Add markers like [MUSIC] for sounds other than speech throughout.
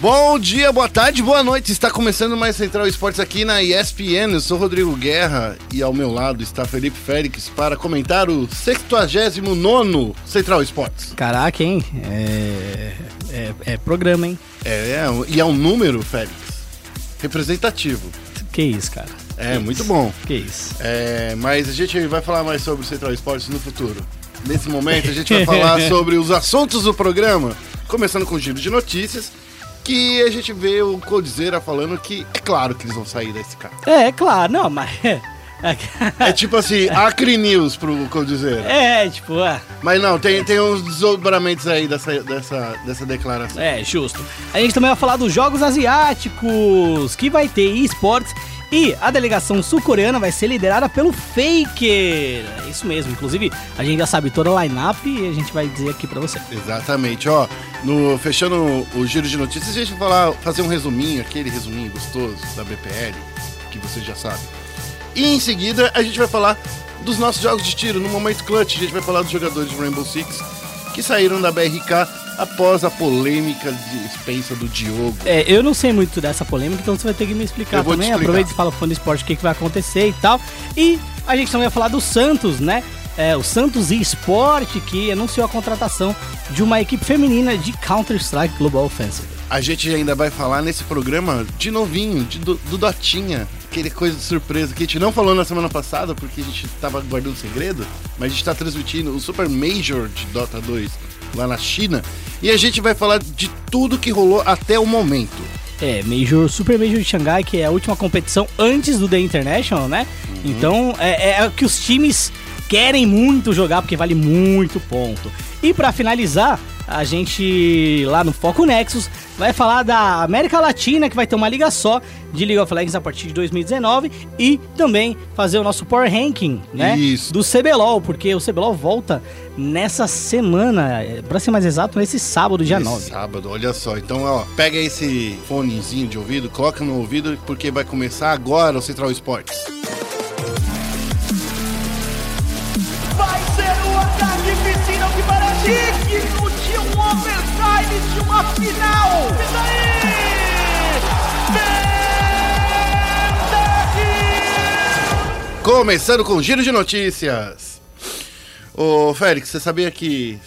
Bom dia, boa tarde, boa noite. Está começando mais Central Esportes aqui na ESPN. Eu sou Rodrigo Guerra e ao meu lado está Felipe Félix para comentar o 69 Central Esportes. Caraca, hein? É, é, é programa, hein? É, é, e é um número, Félix, representativo. Que isso, cara. É, que muito isso. bom. Que isso. É, mas a gente vai falar mais sobre o Central Esportes no futuro. Nesse momento, a gente vai falar [LAUGHS] sobre os assuntos do programa, começando com o giro de notícias, que a gente vê o Coldzera falando que é claro que eles vão sair da SK. É, é claro, não, mas. [LAUGHS] É tipo assim, Acre News pro Coldzera. É, tipo, é, Mas não, tem, tem uns desdobramentos aí dessa, dessa, dessa declaração. é, justo. A gente também vai falar dos Jogos Asiáticos, que vai ter esportes. E a delegação sul-coreana vai ser liderada pelo Faker. É isso mesmo. Inclusive, a gente já sabe toda a line-up e a gente vai dizer aqui pra você. Exatamente, ó. No, fechando o giro de notícias, a gente vai falar, fazer um resuminho, aquele resuminho gostoso da BPL, que você já sabe. E em seguida a gente vai falar dos nossos jogos de tiro. No momento clutch, a gente vai falar dos jogadores de Rainbow Six que saíram da BRK após a polêmica de dispensa do Diogo. É, eu não sei muito dessa polêmica, então você vai ter que me explicar Eu também. explicar. Aproveita e fala pro fã do esporte o que, que vai acontecer e tal. E a gente também vai falar do Santos, né? É, o Santos eSport, que anunciou a contratação de uma equipe feminina de Counter-Strike Global Offensive. A gente ainda vai falar nesse programa de novinho, de, do, do Dotinha, aquele coisa de surpresa que a gente não falou na semana passada porque a gente tava guardando segredo, mas a gente tá transmitindo o Super Major de Dota 2 lá na China e a gente vai falar de tudo que rolou até o momento. É, Major, Super Major de Xangai, que é a última competição antes do The International, né? Então, é, é o que os times querem muito jogar, porque vale muito ponto. E pra finalizar, a gente lá no Foco Nexus vai falar da América Latina, que vai ter uma liga só de League of Legends a partir de 2019 e também fazer o nosso Power Ranking, né? Isso. Do CBLOL, porque o CBLOL volta nessa semana, é, pra ser mais exato, nesse sábado, dia Esse 9. Sábado, olha só. Então, ó, pega esse fonezinho de ouvido, coloca no ouvido porque vai começar agora o Central Esportes. Overtime de uma final. E daí? Começando com o giro de notícias. Ô, Félix, você sabia que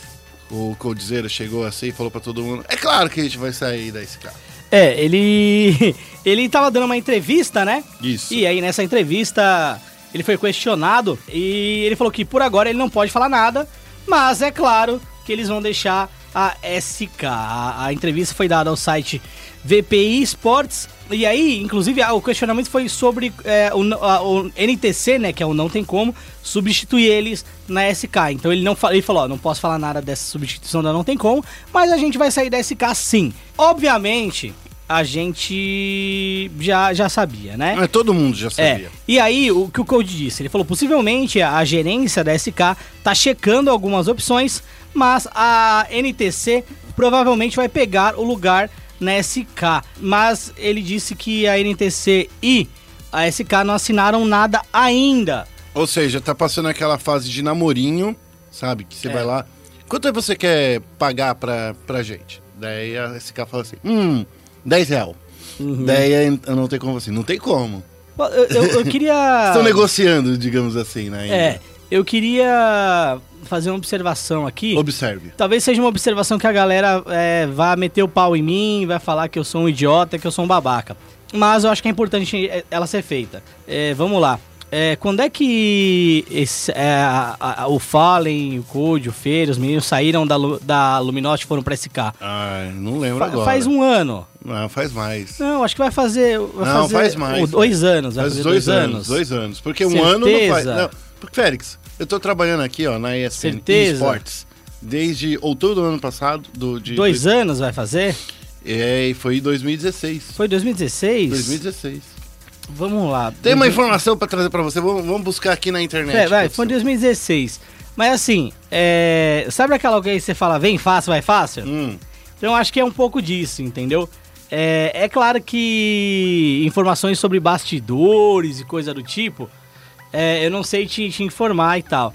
o Coldzera chegou assim e falou pra todo mundo: É claro que a gente vai sair da SK. É, ele [LAUGHS] ele tava dando uma entrevista, né? Isso. E aí nessa entrevista ele foi questionado e ele falou que por agora ele não pode falar nada, mas é claro que eles vão deixar a SK. A, a entrevista foi dada ao site VPI Sports e aí, inclusive, o questionamento foi sobre é, o, a- o NTC, né, que é o não tem como substituir eles na SK. Então ele não ele falou, ó, não posso falar nada dessa substituição da não tem como, mas a gente vai sair da SK sim. Obviamente, a gente já já sabia, né? Mas todo mundo já É. sabia. E aí, o que o Code disse? Ele falou: possivelmente a gerência da SK tá checando algumas opções, mas a NTC provavelmente vai pegar o lugar na SK. Mas ele disse que a NTC e a SK não assinaram nada ainda. Ou seja, tá passando aquela fase de namorinho, sabe? Que você É. vai lá. Quanto é você quer pagar pra, pra gente? Daí a SK fala assim: Hum, 10 real. Uhum. Daí eu não tem como assim. Não tem como. Eu, eu- eu [LAUGHS] queria. Estão negociando, digamos assim, né? ainda. É, eu queria fazer uma observação aqui. Observe. Talvez seja uma observação que a galera é, vá meter o pau em mim, vai falar que eu sou um idiota, que eu sou um babaca. Mas eu acho que é importante é, ela ser feita. É, vamos lá. É, quando é que esse, é, a- a- o Fallen, o Code, o Feira, os meninos saíram da, da Luminosity e foram pra SK? Ah, não lembro Fa- agora. Faz um ano. Não, faz mais. Não, acho que vai fazer. Vai Não, fazer faz mais, Dois anos. Faz fazer dois, anos. Dois anos. Porque um Certeza? ano não faz. Não, porque, Félix, eu tô trabalhando aqui, ó, na ESPN Certeza? Esportes desde outubro do ano passado. Do, de, Dois anos vai fazer? É, e foi em 2016. Foi 2016? 2016. Vamos lá. Tem uma informação pra trazer pra você, vamos, vamos buscar aqui na internet. É, vai, foi em 2016. Mas assim, é, sabe aquela que você fala, vem fácil, vai fácil? Hum, Então acho que é um pouco disso, entendeu? É, é claro que informações sobre bastidores e coisa do tipo, é, eu não sei te, te informar e tal.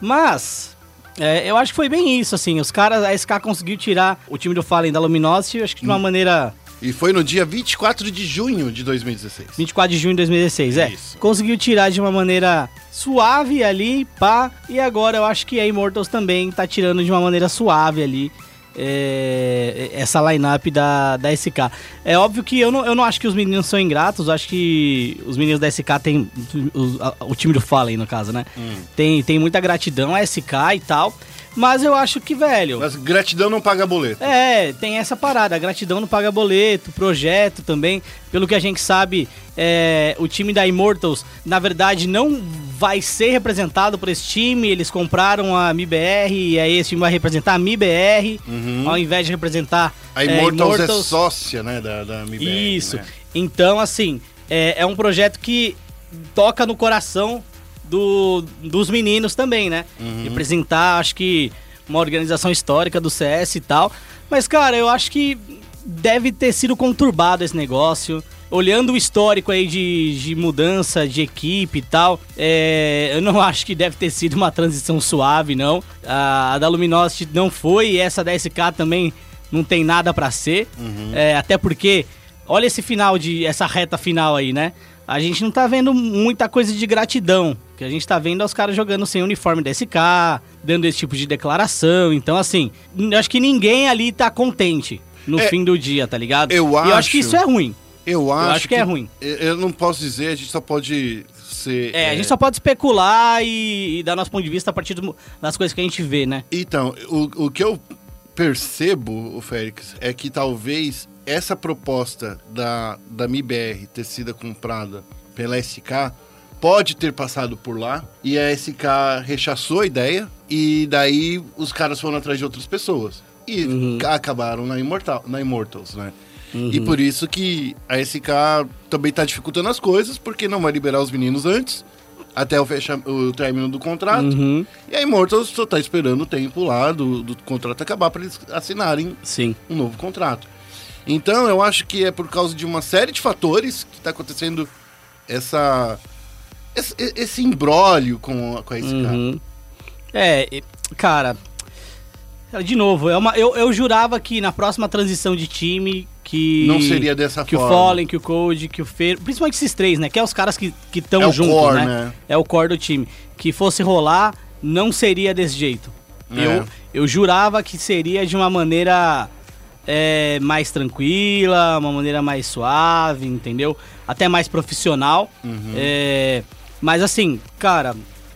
Mas é, eu acho que foi bem isso, assim. Os caras, a SK conseguiu tirar o time do Fallen da Luminosity, eu acho que de uma maneira E foi no dia 24 de junho de 2016. 24 de junho de 2016, é. Isso. Conseguiu tirar de uma maneira suave ali, pá. E agora eu acho que a Immortals também tá tirando de uma maneira suave ali. É, essa lineup da, da SK. É óbvio que eu não, eu não acho que os meninos são ingratos, eu acho que os meninos da SK tem. O, a- o time do Fallen, no caso, né? Tem, tem muita gratidão a SK e tal. Mas eu acho que, velho. Mas gratidão não paga boleto. É, tem essa parada. A gratidão não paga boleto, projeto também. Pelo que a gente sabe, é, o time da Immortals, na verdade, não vai ser representado por esse time. Eles compraram a MIBR e aí esse time vai representar a MIBR, ao invés de representar A é, Immortals, é sócia, né, da, da MBR. Isso. né? Então, assim, é, é um projeto que toca no coração do- dos meninos também, né? Representar, acho que, uma organização histórica do CS e tal. Mas, cara, eu acho que deve ter sido conturbado esse negócio. Olhando o histórico aí de, de mudança de equipe e tal, é, eu não [LAUGHS] acho que deve ter sido uma transição suave, não. A, a da Luminosity não foi, e essa da SK também não tem nada pra ser. É, até porque, olha esse final de. essa reta final aí, né? A gente não tá vendo muita coisa de gratidão. Que a gente tá vendo é os caras jogando sem uniforme da SK, dando esse tipo de declaração. Então, assim, eu acho que ninguém ali tá contente no É, fim do dia, tá ligado? eu E eu acho que acho- isso é ruim. Eu acho, acho que é ruim. Eu eu não posso dizer, a gente só pode ser. É, a gente só pode especular e, e dar nosso ponto de vista a partir do- das coisas que a gente vê, né? Então, o, o que eu percebo, o Félix, é que talvez essa proposta da, da MIBR ter sido comprada pela SK pode ter passado por lá e a SK rechaçou a ideia e daí os caras foram atrás de outras pessoas. E Uhum. acabaram na, Immortal, na Immortals, né? E por isso que a SK também tá dificultando as coisas, porque não vai liberar os meninos antes, até o, fecha, o término do contrato. Uhum. E a Immortals só tá esperando o tempo lá do, do contrato acabar para eles assinarem Sim. um novo contrato. Então eu acho que é por causa de uma série de fatores que tá acontecendo essa esse, esse imbróglio com, com SK. Uhum. É, e- cara. De novo, é uma, eu, eu jurava que na próxima transição de time que. Não seria dessa que forma. o Fallen, que o Code, que o Fer. Principalmente esses três, né? Que é os caras que estão É o juntos, core, né? né? É o core do time. Que fosse rolar, não seria desse jeito. É. Eu, eu jurava que seria de uma maneira é, mais tranquila, uma maneira mais suave, entendeu? Até mais profissional. Uhum. É, mas assim, cara,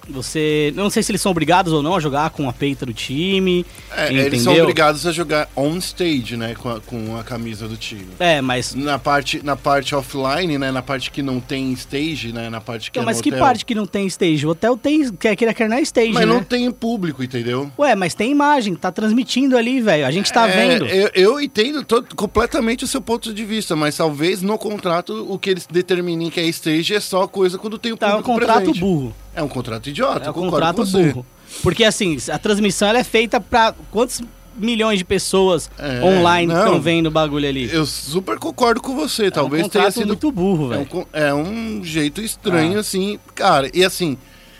você. Não sei se eles são obrigados ou não a jogar com a peita do time. É, entendeu? eles são obrigados a jogar on stage, né, com a, com a camisa do time. É, mas. Na parte, na parte offline, né, na parte que não tem stage, né, na parte que Então, é mas que hotel. parte que não tem stage? O hotel tem. Quer queira, quer não é stage, Mas né? não tem público, entendeu? Ué, mas tem imagem, tá transmitindo ali, velho. A gente tá É, vendo. Eu, eu entendo todo- completamente o seu ponto de vista, mas talvez no contrato o que eles determinem que é stage é só coisa quando tem o Tá, é um público contrato presente. burro. É um contrato idiota, É um contrato burro. Porque assim, a transmissão é feita pra quantos milhões de pessoas É, online estão vendo o bagulho ali? Eu super concordo com você, é um talvez tenha contrato sido muito burro, é um, velho. é um jeito estranho Ah. assim, cara. E assim,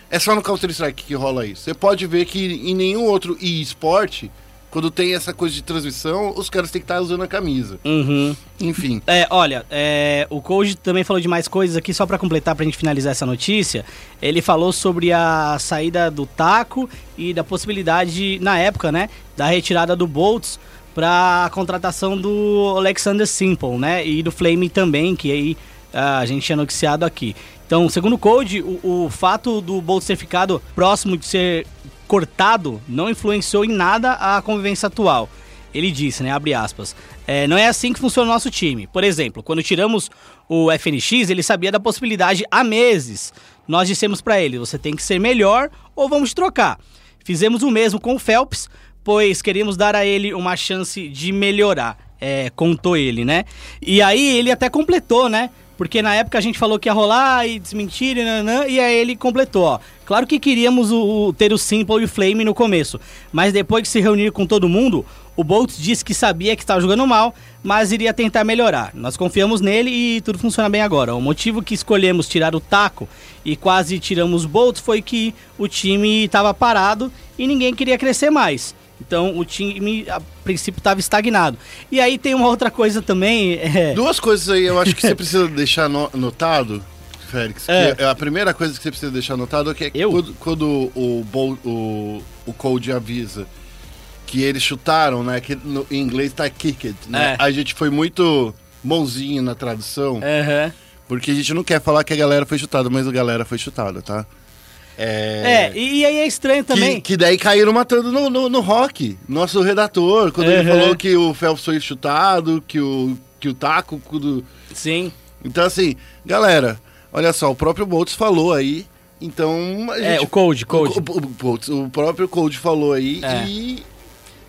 é só no Counter Strike que rola isso. Você pode ver que em nenhum outro e-sport, quando tem essa coisa de transmissão, os caras têm que estar usando a camisa. Uhum. Enfim, É, olha, é, o Koji também falou de mais coisas aqui, só pra completar, pra gente finalizar essa notícia. Ele falou sobre a saída do Taco e da possibilidade, na época, né, da retirada do Boltz pra contratação do Alexander Simple, né, e do Flame também, que aí ah, a gente tinha noticiado aqui. Então, segundo o Code, o, o fato do Boltz ter ficado próximo de ser cortado não influenciou em nada a convivência atual. Ele disse, né, abre aspas, "É, não é assim que funciona o nosso time. Por exemplo, quando tiramos o FNX, ele sabia da possibilidade há meses. Nós dissemos pra ele, você tem que ser melhor ou vamos trocar. Fizemos o mesmo com o Phelps, pois queríamos dar a ele uma chance de melhorar, é, contou ele, né? E aí ele até completou, né? Porque na época a gente falou que ia rolar e desmentir, e, nanã, e aí ele completou, ó. Claro que queríamos o, o- ter o Simple e o Flame no começo, mas depois de se reunir com todo mundo, o Boltz disse que sabia que estava jogando mal, mas iria tentar melhorar. Nós confiamos nele e tudo funciona bem agora. O motivo que escolhemos tirar o taco e quase tiramos o Boltz foi que o time estava parado e ninguém queria crescer mais. Então o time, a princípio, estava estagnado. E aí tem uma outra coisa também. É... Duas coisas aí eu acho que você [LAUGHS] precisa deixar no, notado, Félix. É. Que a primeira coisa que você precisa deixar notado é que Eu? quando, quando o, o, o Cold avisa que eles chutaram, né? Que no, em inglês tá kicked, né? É. A gente foi muito bonzinho na tradução, Aham. porque a gente não quer falar que a galera foi chutada, mas a galera foi chutada, tá? É, e, e aí é estranho também. Que, que daí caíram matando no, no, no rock, nosso redator, quando ele Uhum. falou que o Phelps foi chutado, que o, que o Taco. quando- Sim. Então, assim, galera, olha só, o próprio Boltz falou aí. Então. É, gente- o Code, Code. O, o, o o próprio Code falou aí É. e.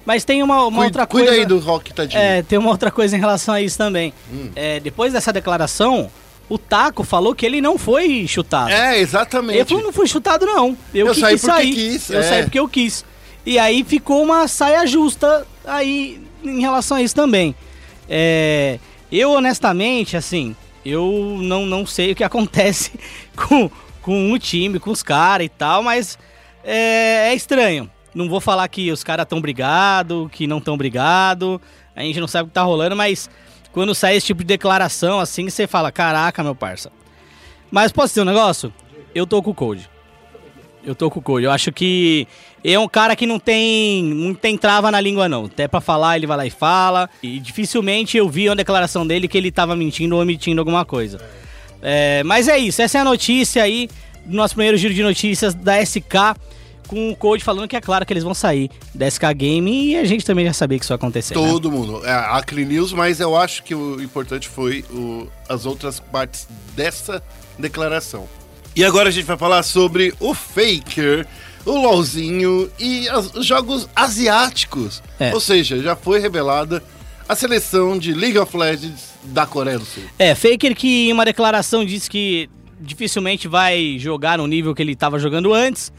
Mas tem uma, uma Cui- outra cuida coisa. aí do rock, tadinho. É, tem uma outra coisa em relação a isso também. Hum. É, depois dessa declaração, o Taco falou que ele não foi chutado. É, exatamente. Ele falou, não fui chutado, não. Eu, Eu saí quis porque sair. quis, Eu é. saí porque eu quis. E aí ficou uma saia justa aí em relação a isso também. É, eu, honestamente, assim, eu não, não sei o que [LAUGHS] acontece com, com o time, com os caras e tal, mas é, é estranho. Não vou falar que os caras estão brigados, que não estão brigados. A gente não sabe o que tá rolando, mas quando sai esse tipo de declaração, assim, você fala, caraca, meu parça. Mas posso dizer um negócio? Eu tô com o Code. Eu tô com o Code. Eu acho que é um cara que não tem, não tem trava na língua, não. Até pra falar, ele vai lá e fala. E dificilmente eu vi uma declaração dele que ele tava mentindo ou omitindo alguma coisa. É, mas é isso, essa é a notícia aí do nosso primeiro giro de notícias da SK. Com o Code falando que é claro que eles vão sair da SK Game e a gente também já sabia que isso ia acontecer. né? Todo mundo. É, a News, mas eu acho que o importante foi o- as outras partes dessa declaração. E agora a gente vai falar sobre o Faker, o LOLzinho e as- os jogos asiáticos. É. Ou seja, já foi revelada a seleção de League of Legends da Coreia do Sul. É, Faker que em uma declaração disse que dificilmente vai jogar no nível que ele estava jogando antes,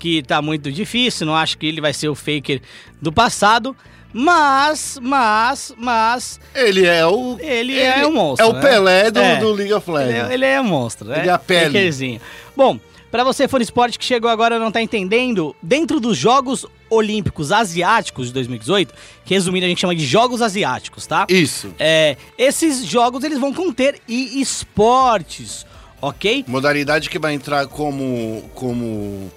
que tá muito difícil, não acho que ele vai ser o Faker do passado, mas, mas, mas, Ele é o. Ele é monstro, É o né? Pelé do, É. do League of ele Legends. é, ele é monstro, né? Ele é a pele. Fakerzinho. Bom, pra você fã de esporte que chegou agora e não tá entendendo, dentro dos Jogos Olímpicos Asiáticos de 2018, que resumindo a gente chama de Jogos Asiáticos, tá? Isso. É, esses jogos eles vão conter e esportes, ok? Modalidade que vai entrar como. como.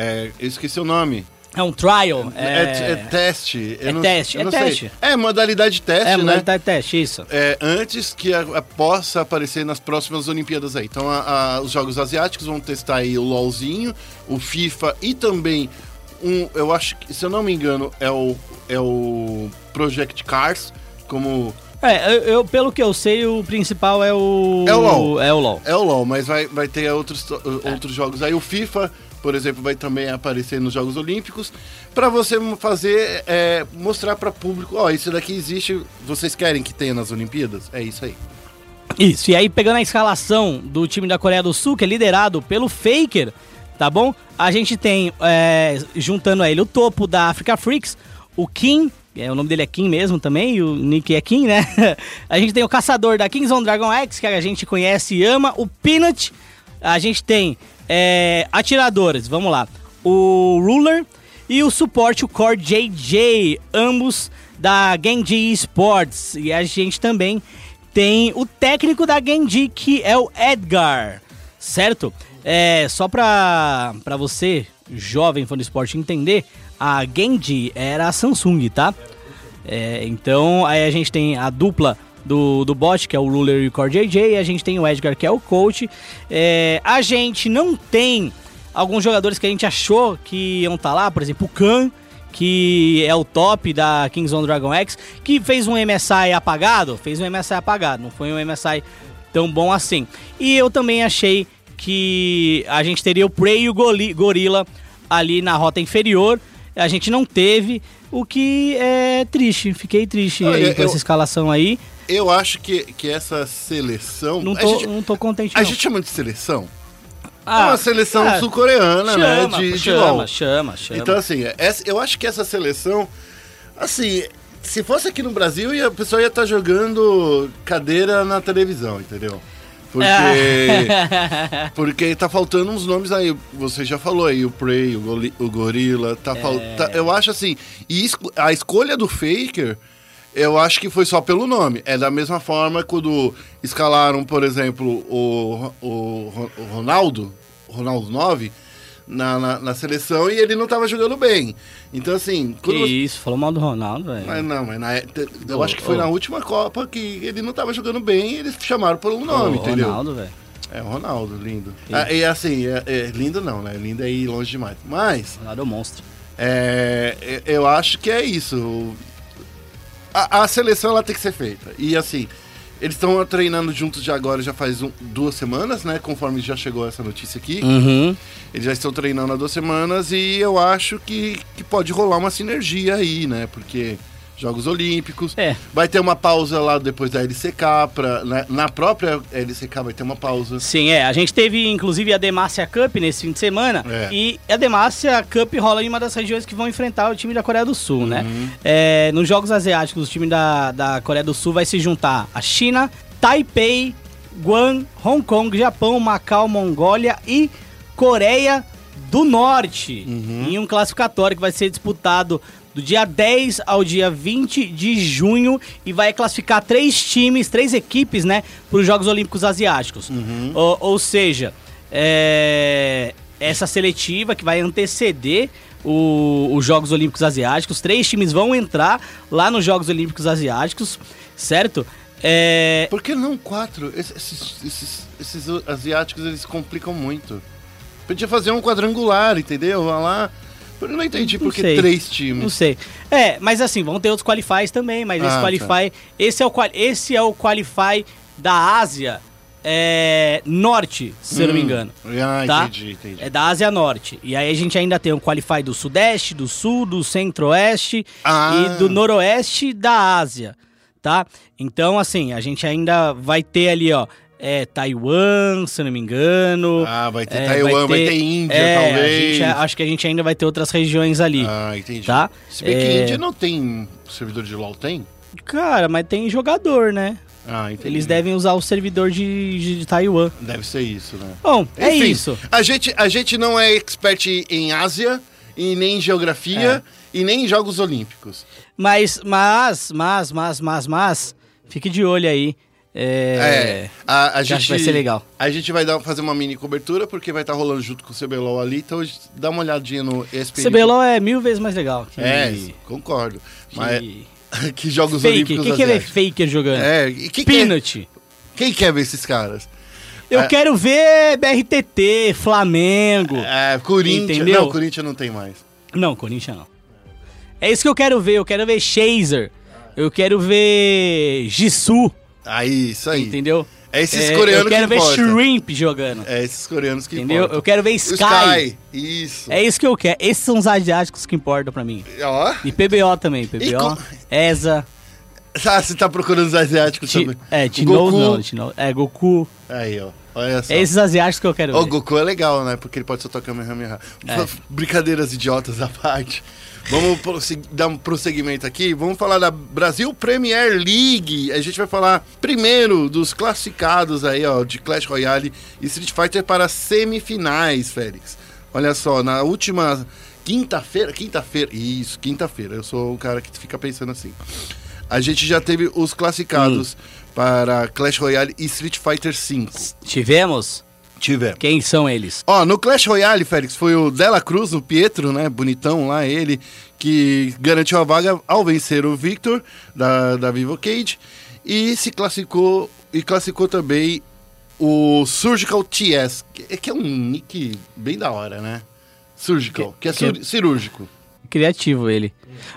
É, eu esqueci o nome. É um trial. É, É, é teste. eu é não- teste, é não sei. teste. É modalidade teste, é né? modalidade teste, isso. É, antes que a, a possa aparecer nas próximas Olimpíadas aí. Então, a- a- os Jogos Asiáticos vão testar aí o LoLzinho, o FIFA e também um, eu acho que, se eu não me engano, é o, é o Project Cars, como É, eu, eu- pelo que eu sei, o principal é o. É o LoL. É o LOL. é o LoL, mas vai, vai ter outros, outros jogos aí. O FIFA, por exemplo, vai também aparecer nos Jogos Olímpicos, para você fazer, é, mostrar para público, ó, isso daqui existe, vocês querem que tenha nas Olimpíadas? É isso aí. Isso, e aí pegando a escalação do time da Coreia do Sul, que é liderado pelo Faker, tá bom? A gente tem, é, juntando a ele, o topo da Africa Freaks, o Kim, é, o nome dele é Kim mesmo também, e o nick é Kim, né? [LAUGHS] a gente tem o caçador da Kings on Dragon X, que a gente conhece e ama, o Peanut. A gente tem é, atiradores, vamos lá, o Ruler e o suporte, o Core JJ, ambos da Genji Sports. E a gente também tem o técnico da Genji, que é o Edgar, certo? É, só pra, pra você, jovem fã do esporte, entender, a Genji era a Samsung, tá? É, então, aí a gente tem a dupla do, do bot, que é o Ruler e o Core JJ, a gente tem o Edgar, que é o coach. É, a gente não tem alguns jogadores que a gente achou que iam estar lá, por exemplo, o Khan, que é o top da Kings on Dragon X, que fez um MSI apagado, fez um MSI apagado, não foi um MSI tão bom assim. E eu também achei que a gente teria o Prey e o Gorilla ali na rota inferior, a gente não teve, o que é triste, fiquei triste aí com eu- essa escalação aí, Eu acho que, que essa seleção. não tô, gente, não tô contente a não. gente chama de seleção? Ah, é uma seleção ah, sul-coreana, né? chama, De, de chama, LOL. chama, chama. Então, assim, essa- eu acho que essa seleção. Assim, se fosse aqui no Brasil, ia- a pessoa ia estar jogando cadeira na televisão, entendeu? Porque, [LAUGHS] [LAUGHS] porque tá faltando uns nomes aí. Você já falou aí, o Prey, o, Goli- o Gorila. Tá falta, eu acho assim. E a escolha do Faker, eu acho que foi só pelo nome. É da mesma forma quando escalaram, por exemplo, o, o, o Ronaldo, o Ronaldo 9, na, na, na seleção e ele não tava jogando bem. Então, assim. Que você- isso, falou mal do Ronaldo, velho. mas não, mas na- eu Ô, acho que foi ô. na última Copa que ele não tava jogando bem e eles chamaram pelo nome, Ô, entendeu? Ronaldo, velho. É, o Ronaldo, lindo. Sim. Ah, e assim, é, é, lindo não, né? Lindo é ir longe demais. Mas, Ronaldo é um monstro. é, é, eu acho que é isso. A, a seleção, ela tem que ser feita. E assim, eles estão treinando juntos já agora, já faz um- duas semanas, né? Conforme já chegou essa notícia aqui. Uhum. Eles já estão treinando há duas semanas e eu acho que, que pode rolar uma sinergia aí, né? Porque Jogos Olímpicos. É. Vai ter uma pausa lá depois da LCK. Pra, na, na própria LCK vai ter uma pausa. Sim, é. A gente teve, inclusive, a Demacia Cup nesse fim de semana. É. E a Demacia Cup rola em uma das regiões que vão enfrentar o time da Coreia do Sul, né? Uhum. É, nos Jogos Asiáticos, o time da, da Coreia do Sul vai se juntar a China, Taipei, Guam, Hong Kong, Japão, Macau, Mongólia e Coreia do Norte. Uhum. Em um classificatório que vai ser disputado do dia 10 ao dia 20 de junho e vai classificar três times, três equipes, né, para os Jogos Olímpicos Asiáticos. Uhum. Ou, ou seja, é, essa seletiva que vai anteceder o- os Jogos Olímpicos Asiáticos, três times vão entrar lá nos Jogos Olímpicos Asiáticos, certo? É, Por que não quatro? Esses, esses, esses- asiáticos, eles complicam muito. Podia fazer um quadrangular, entendeu? Vai lá. Eu não entendi Não por que três Não times. sei. É, mas assim, vão ter outros qualifies também, mas esse Ah, qualify, esse é o esse é o qualify da Ásia é, Norte, se eu não me Hum. engano. Ah, tá? entendi, entendi. É da Ásia Norte. E aí a gente ainda tem o qualify do Sudeste, do Sul, do Centro-Oeste Ah. e do Noroeste da Ásia, tá? Então, assim, a gente ainda vai ter ali, ó, é, Taiwan, se não me engano. Ah, vai ter É, Taiwan, vai ter Índia, é, talvez. gente- acho que a gente ainda vai ter outras regiões ali. Ah, entendi. Tá? Se bem que É. Índia não tem servidor de LoL, tem? Cara, mas tem jogador, né? Ah, entendi. Eles devem usar o servidor de, de, de Taiwan. Deve ser isso, né? Bom, é Enfim, isso. A gente, a gente não é expert em Ásia, e nem em geografia, É. e nem em Jogos Olímpicos. Mas, mas, mas, mas, mas, mas, fique de olho aí. É. a, a que gente acho que vai ser legal. A gente vai dar, fazer uma mini cobertura, porque vai estar rolando junto com o CBLOL ali, então dá uma olhadinha no ESPN. CBLOL é mil vezes mais legal. Que, É, concordo. que, Mas [LAUGHS] que Jogos fake. Olímpicos Quem quer ver asiáticos. faker jogando? É, e quem quer, Peanut. quem quer ver esses caras? Eu É. quero ver BRTT, Flamengo. É, Corinthians. Entendeu? Não, Corinthians não tem mais. Não, Corinthians não. É isso que eu quero ver. Eu quero ver Chaser. Eu quero ver Jisoo. Aí, isso aí. Entendeu? É esses É, coreanos Eu quero que ver importa. Shrimp jogando. É esses coreanos que Entendeu? importam. Eu quero ver O Sky. Isso. É isso que eu quero. Esses são os asiáticos que importam pra mim. Ó. E PBO também. PBO, com- ESA. [LAUGHS] Ah, você tá procurando os asiáticos Ti, também. é, O Tino não. É, Goku. Aí, ó. Olha só. É esses asiáticos que eu quero O ver. Goku é legal, né? Porque ele pode soltar Kamehameha. É. [LAUGHS] Brincadeiras idiotas à parte. Vamos dar um prosseguimento aqui. Vamos falar da Brasil Premier League. A gente vai falar primeiro dos classificados aí, ó, de Clash Royale e Street Fighter para semifinais, Félix. Olha só, na última quinta-feira, quinta-feira, isso, quinta-feira. Eu sou o cara que fica pensando assim. A gente já teve os classificados para Clash Royale e Street Fighter V. Tivemos? Tivemos. Quem são eles? Ó, no Clash Royale, Félix, foi o Dela Cruz, o Pietro, né? Bonitão lá, ele, que garantiu a vaga ao vencer o Victor, da, da Vivo Cage. E se classificou, e classificou também o Surgical TS, que, que é um nick bem da hora, né? Surgical, que, é que- sur- cirúrgico. Criativo ele.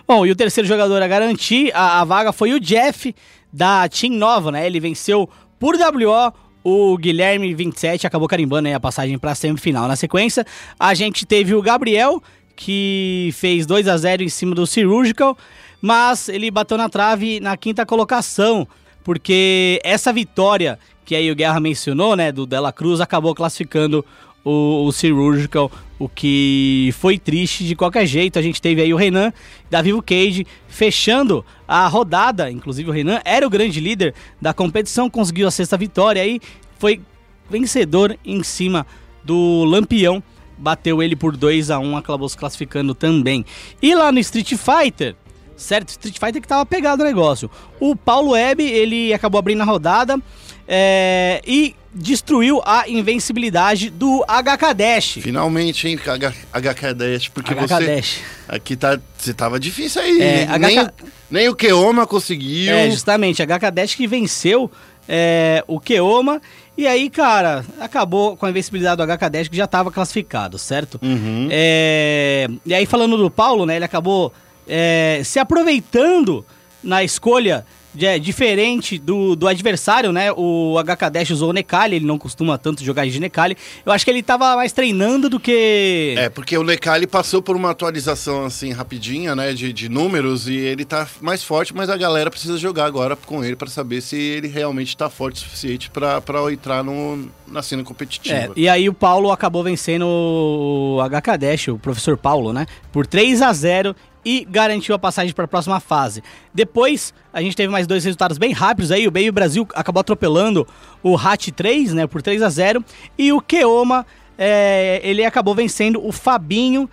Bom, e o terceiro jogador a garantir a, a vaga foi o Jeff, da Team Nova, né? Ele venceu por WO o Guilherme 27, acabou carimbando aí a passagem para semifinal. Na sequência, a gente teve o Gabriel, que fez 2 a 0 em cima do Cirurgical, mas ele bateu na trave na quinta colocação, porque essa vitória que aí o Guerra mencionou, né, do Dela Cruz, acabou classificando o, o Cirurgical, o que foi triste de qualquer jeito. A gente teve aí o Renan da Vivo Cage fechando a rodada, inclusive o Renan era o grande líder da competição, conseguiu a sexta vitória aí, foi vencedor em cima do Lampião. Bateu ele por 2 a 1 acabou se classificando também. E lá no Street Fighter, certo? Street Fighter que tava pegado o negócio. O Paulo Web, ele acabou abrindo a rodada é, e destruiu a invencibilidade do HK Dash. Finalmente, hein, H- HK Dash, porque HK você. Aqui tá. Você tava difícil aí. É, hein? nem, HK nem o Keoma conseguiu. É, justamente, a HK Dash que venceu é, o Keoma. E aí, cara, acabou com a invencibilidade do HK Dash que já estava classificado, certo? Uhum. É, e aí, falando do Paulo, né, ele acabou é, se aproveitando na escolha é, diferente do, do adversário, né? O HK Dash usou o Necali, ele não costuma tanto jogar de Necali. Eu acho que ele tava mais treinando do que. É, porque o Necali passou por uma atualização assim rapidinha, né, de, de números e ele tá mais forte, mas a galera precisa jogar agora com ele pra saber se ele realmente tá forte o suficiente pra entrar no, na cena competitiva. É, e aí o Paulo acabou vencendo o HK Dash, o professor Paulo, né? Por 3 a 0 e garantiu a passagem para a próxima fase. Depois, a gente teve mais dois resultados bem rápidos aí. O Baby Brasil acabou atropelando o Hat 3, né? Por 3 a 0 E o Keoma, é, ele acabou vencendo o Fabinho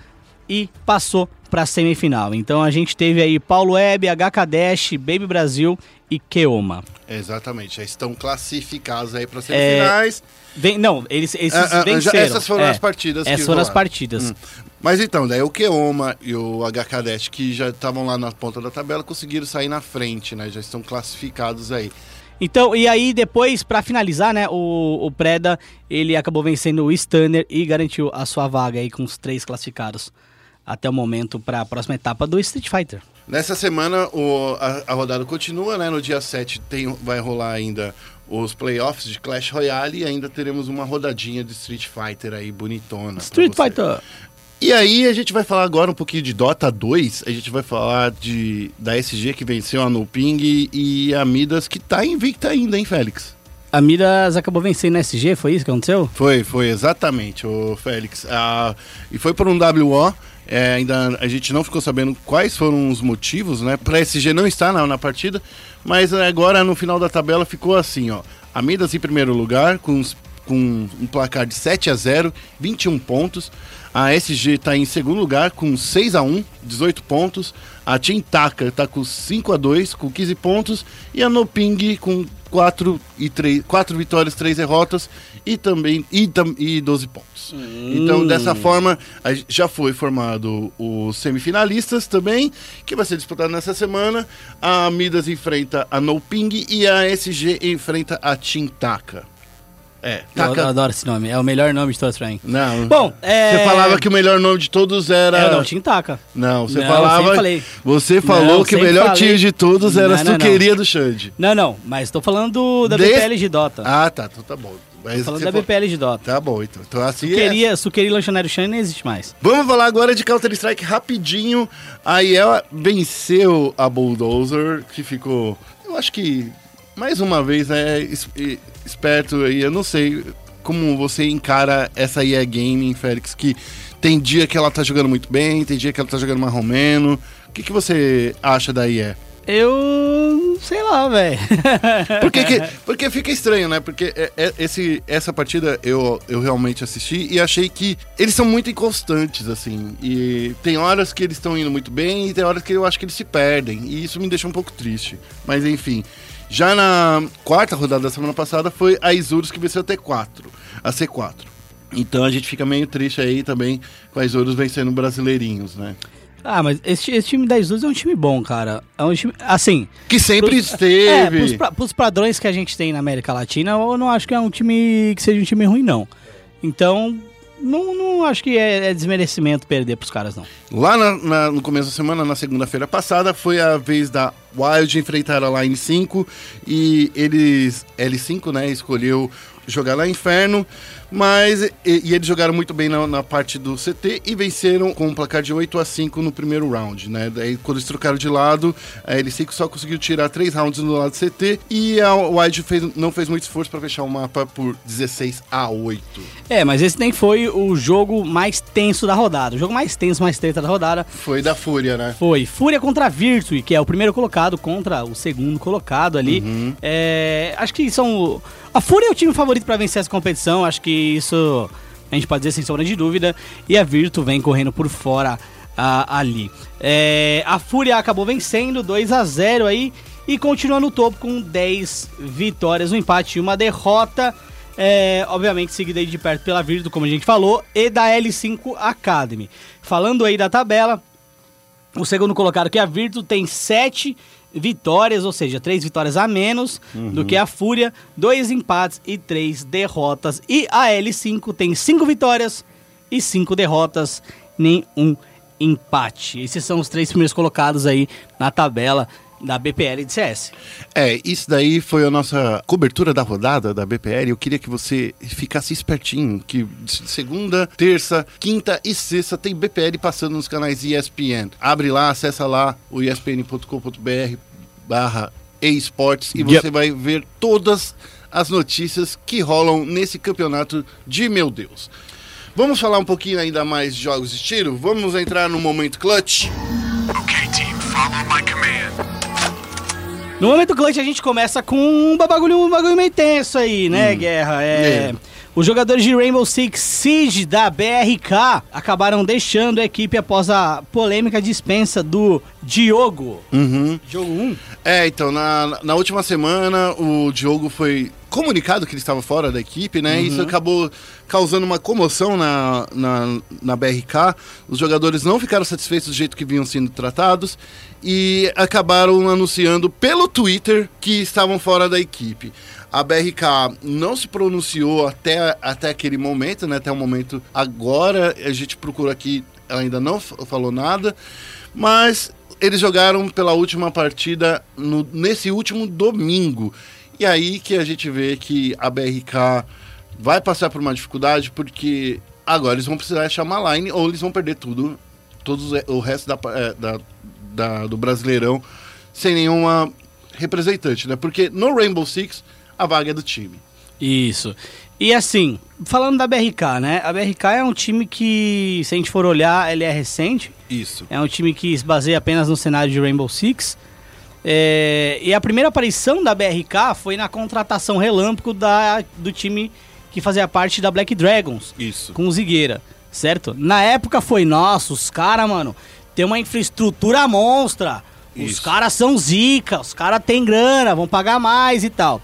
e passou para a semifinal. Então a gente teve aí Paulo Web, HK Dash, Baby Brasil e Keoma. Exatamente, já estão classificados aí É, para semifinais. Vem, não, eles, esses Ah, ah, venceram. essas foram É, as partidas que Essas foram as partidas. Hum. Mas então, daí o Keoma e o HK Dash, que já estavam lá na ponta da tabela, conseguiram sair na frente, né? Já estão classificados aí. Então, e aí depois, pra finalizar, né, o, o Preda, ele acabou vencendo o Stunner e garantiu a sua vaga aí com os três classificados até o momento pra próxima etapa do Street Fighter. Nessa semana o- a, a rodada continua, né? No dia 7 tem, vai rolar ainda os playoffs de Clash Royale e ainda teremos uma rodadinha de Street Fighter aí bonitona. Street. Fighter! E aí a gente vai falar agora um pouquinho de Dota 2, a gente vai falar de da SG que venceu a Nuping e a Midas que tá invicta ainda, hein, Félix? A Midas acabou vencendo no SG, foi isso que aconteceu? Foi, foi exatamente, o Félix. Ah, e foi por um WO. É, ainda a gente não ficou sabendo quais foram os motivos, né? Para SG não estar na, na partida, mas agora no final da tabela ficou assim, ó. A Midas em primeiro lugar, com, com um placar de 7 a 0, 21 pontos. A SG está em segundo lugar com 6 a 1, 18 pontos. A Team Taka está com 5 a 2, com 15 pontos. E a Noping com 4, e 3, 4 vitórias, 3 derrotas e também e, tam- e 12 pontos. Então, dessa forma, já foi formado os semifinalistas também, que vai ser disputado nessa semana. A Midas enfrenta a Noping e a SG enfrenta a Team Taka. É, Eu, Taka. adoro esse nome, é o melhor nome de todos pra mim. Não. Bom, é... Você falava que o melhor nome de todos era. É, não, Team Taka. Não, você Não, falava. falei. Você falou Não, que o melhor falei. time de todos era Não, a não, não. suqueria do Xande. Não, não, mas tô falando do, da De- BPL de Dota. Ah, tá, então tá bom. Mas tô falando da BPL de Dota. Tá bom, então. Então assim é. Suqueria, Suqueria e Lanchonário Shine não existe mais. Vamos falar agora de Counter-Strike rapidinho. A IEL venceu a Bulldozer, que ficou, eu acho que, mais uma vez, né, e- esperto aí. Eu não sei como você encara essa EA Gaming, Félix, que tem dia que ela tá jogando muito bem, tem dia que ela tá jogando mais romeno. O que, que você acha da IE? Eu. sei lá, velho. [LAUGHS] Por que que- [LAUGHS] porque fica estranho, né? Porque é- é- esse, essa partida eu, eu realmente assisti e achei que eles são muito inconstantes, assim. E tem horas que eles estão indo muito bem e tem horas que eu acho que eles se perdem. E isso me deixa um pouco triste. Mas enfim. Já na quarta rodada da semana passada foi a Isurus que venceu a T4, a C4. Então a gente fica meio triste aí também com a Isurus vencendo brasileirinhos, né? ah, mas esse, esse time da Isus é um time bom, cara. É um time. Assim. Que sempre pros- esteve. É, pros, pros padrões que a gente tem na América Latina, eu não acho que é um time que seja um time ruim, não. Então, não, não acho que é, é desmerecimento perder pros caras, não. Lá na- na- no começo da semana, na segunda-feira passada, foi a vez da Wild enfrentar a Line 5 e eles, L5, né, escolheu jogar lá Inferno, mas e, e eles jogaram muito bem na, na parte do CT e venceram com um placar de 8 a 5 no primeiro round, né? Daí quando eles trocaram de lado, a L5 só conseguiu tirar três rounds no lado CT e a Wild fez- não fez muito esforço para fechar o mapa por 16 a 8. É, mas esse nem foi o jogo mais tenso da rodada. O jogo mais tenso, mais treta da rodada Foi da Fúria, né? foi Fúria contra Virtue, que é o primeiro colocado. colocado contra o segundo colocado ali. Uhum. É, acho que são. A Fúria é o time favorito para vencer essa competição. Acho que isso a gente pode dizer sem sombra de dúvida. E a Virtu vem correndo por fora ali. É, a Fúria acabou vencendo 2 a 0 aí e continua no topo com 10 vitórias, um empate e uma derrota. É, obviamente seguida aí de perto pela Virtu, como a gente falou, e da L5 Academy. Falando aí da tabela, o segundo colocado que é a Virtu tem 7 vitórias, ou seja, 3 vitórias a menos do que a Fúria, 2 empates e 3 derrotas. E a L5 tem 5 vitórias e 5 derrotas, nenhum empate. Esses são os três primeiros colocados aí na tabela da BPL de CS. É, isso daí foi a nossa cobertura da rodada da BPL. Eu queria que você ficasse espertinho, que segunda, terça, quinta e sexta tem BPL passando nos canais ESPN. Abre lá, acessa lá o espn.com.br barra esportes e Yep. você vai ver todas as notícias que rolam nesse campeonato de meu Deus. Vamos falar um pouquinho ainda mais de jogos de tiro? Vamos entrar no momento clutch? Okay, team, follow my command. No momento clutch a gente começa com um bagulho, um bagulho meio tenso aí, né, Guerra? É, É. Os jogadores de Rainbow Six Siege da BRK acabaram deixando a equipe após a polêmica dispensa do Diogo. Uhum. Jogo 1? É, então, na, na última semana o Diogo foi comunicado que ele estava fora da equipe, né? Isso acabou causando uma comoção na, na, na BRK. Os jogadores não ficaram satisfeitos do jeito que vinham sendo tratados e acabaram anunciando pelo Twitter que estavam fora da equipe. A BRK não se pronunciou até, até aquele momento, né? Até o momento agora. A gente procura aqui, ela ainda não falou nada. Mas eles jogaram pela última partida no- nesse último domingo. E aí que a gente vê que a BRK vai passar por uma dificuldade, porque agora eles vão precisar achar uma line ou eles vão perder tudo, todos os- o resto da, é, da- da- do Brasileirão, sem nenhuma representante, né? Porque no Rainbow Six a vaga é do time. Isso. E assim, falando da BRK, né? A BRK é um time que, se a gente for olhar, ele é recente. Isso. É um time que se baseia apenas no cenário de Rainbow Six. É, e a primeira aparição da BRK foi na contratação relâmpago da, do time que fazia parte da Black Dragons, Isso. com o Zigueira, certo? Na época foi, nossa, os caras, mano, tem uma infraestrutura monstra. Os caras são zica, os caras têm grana, vão pagar mais e tal.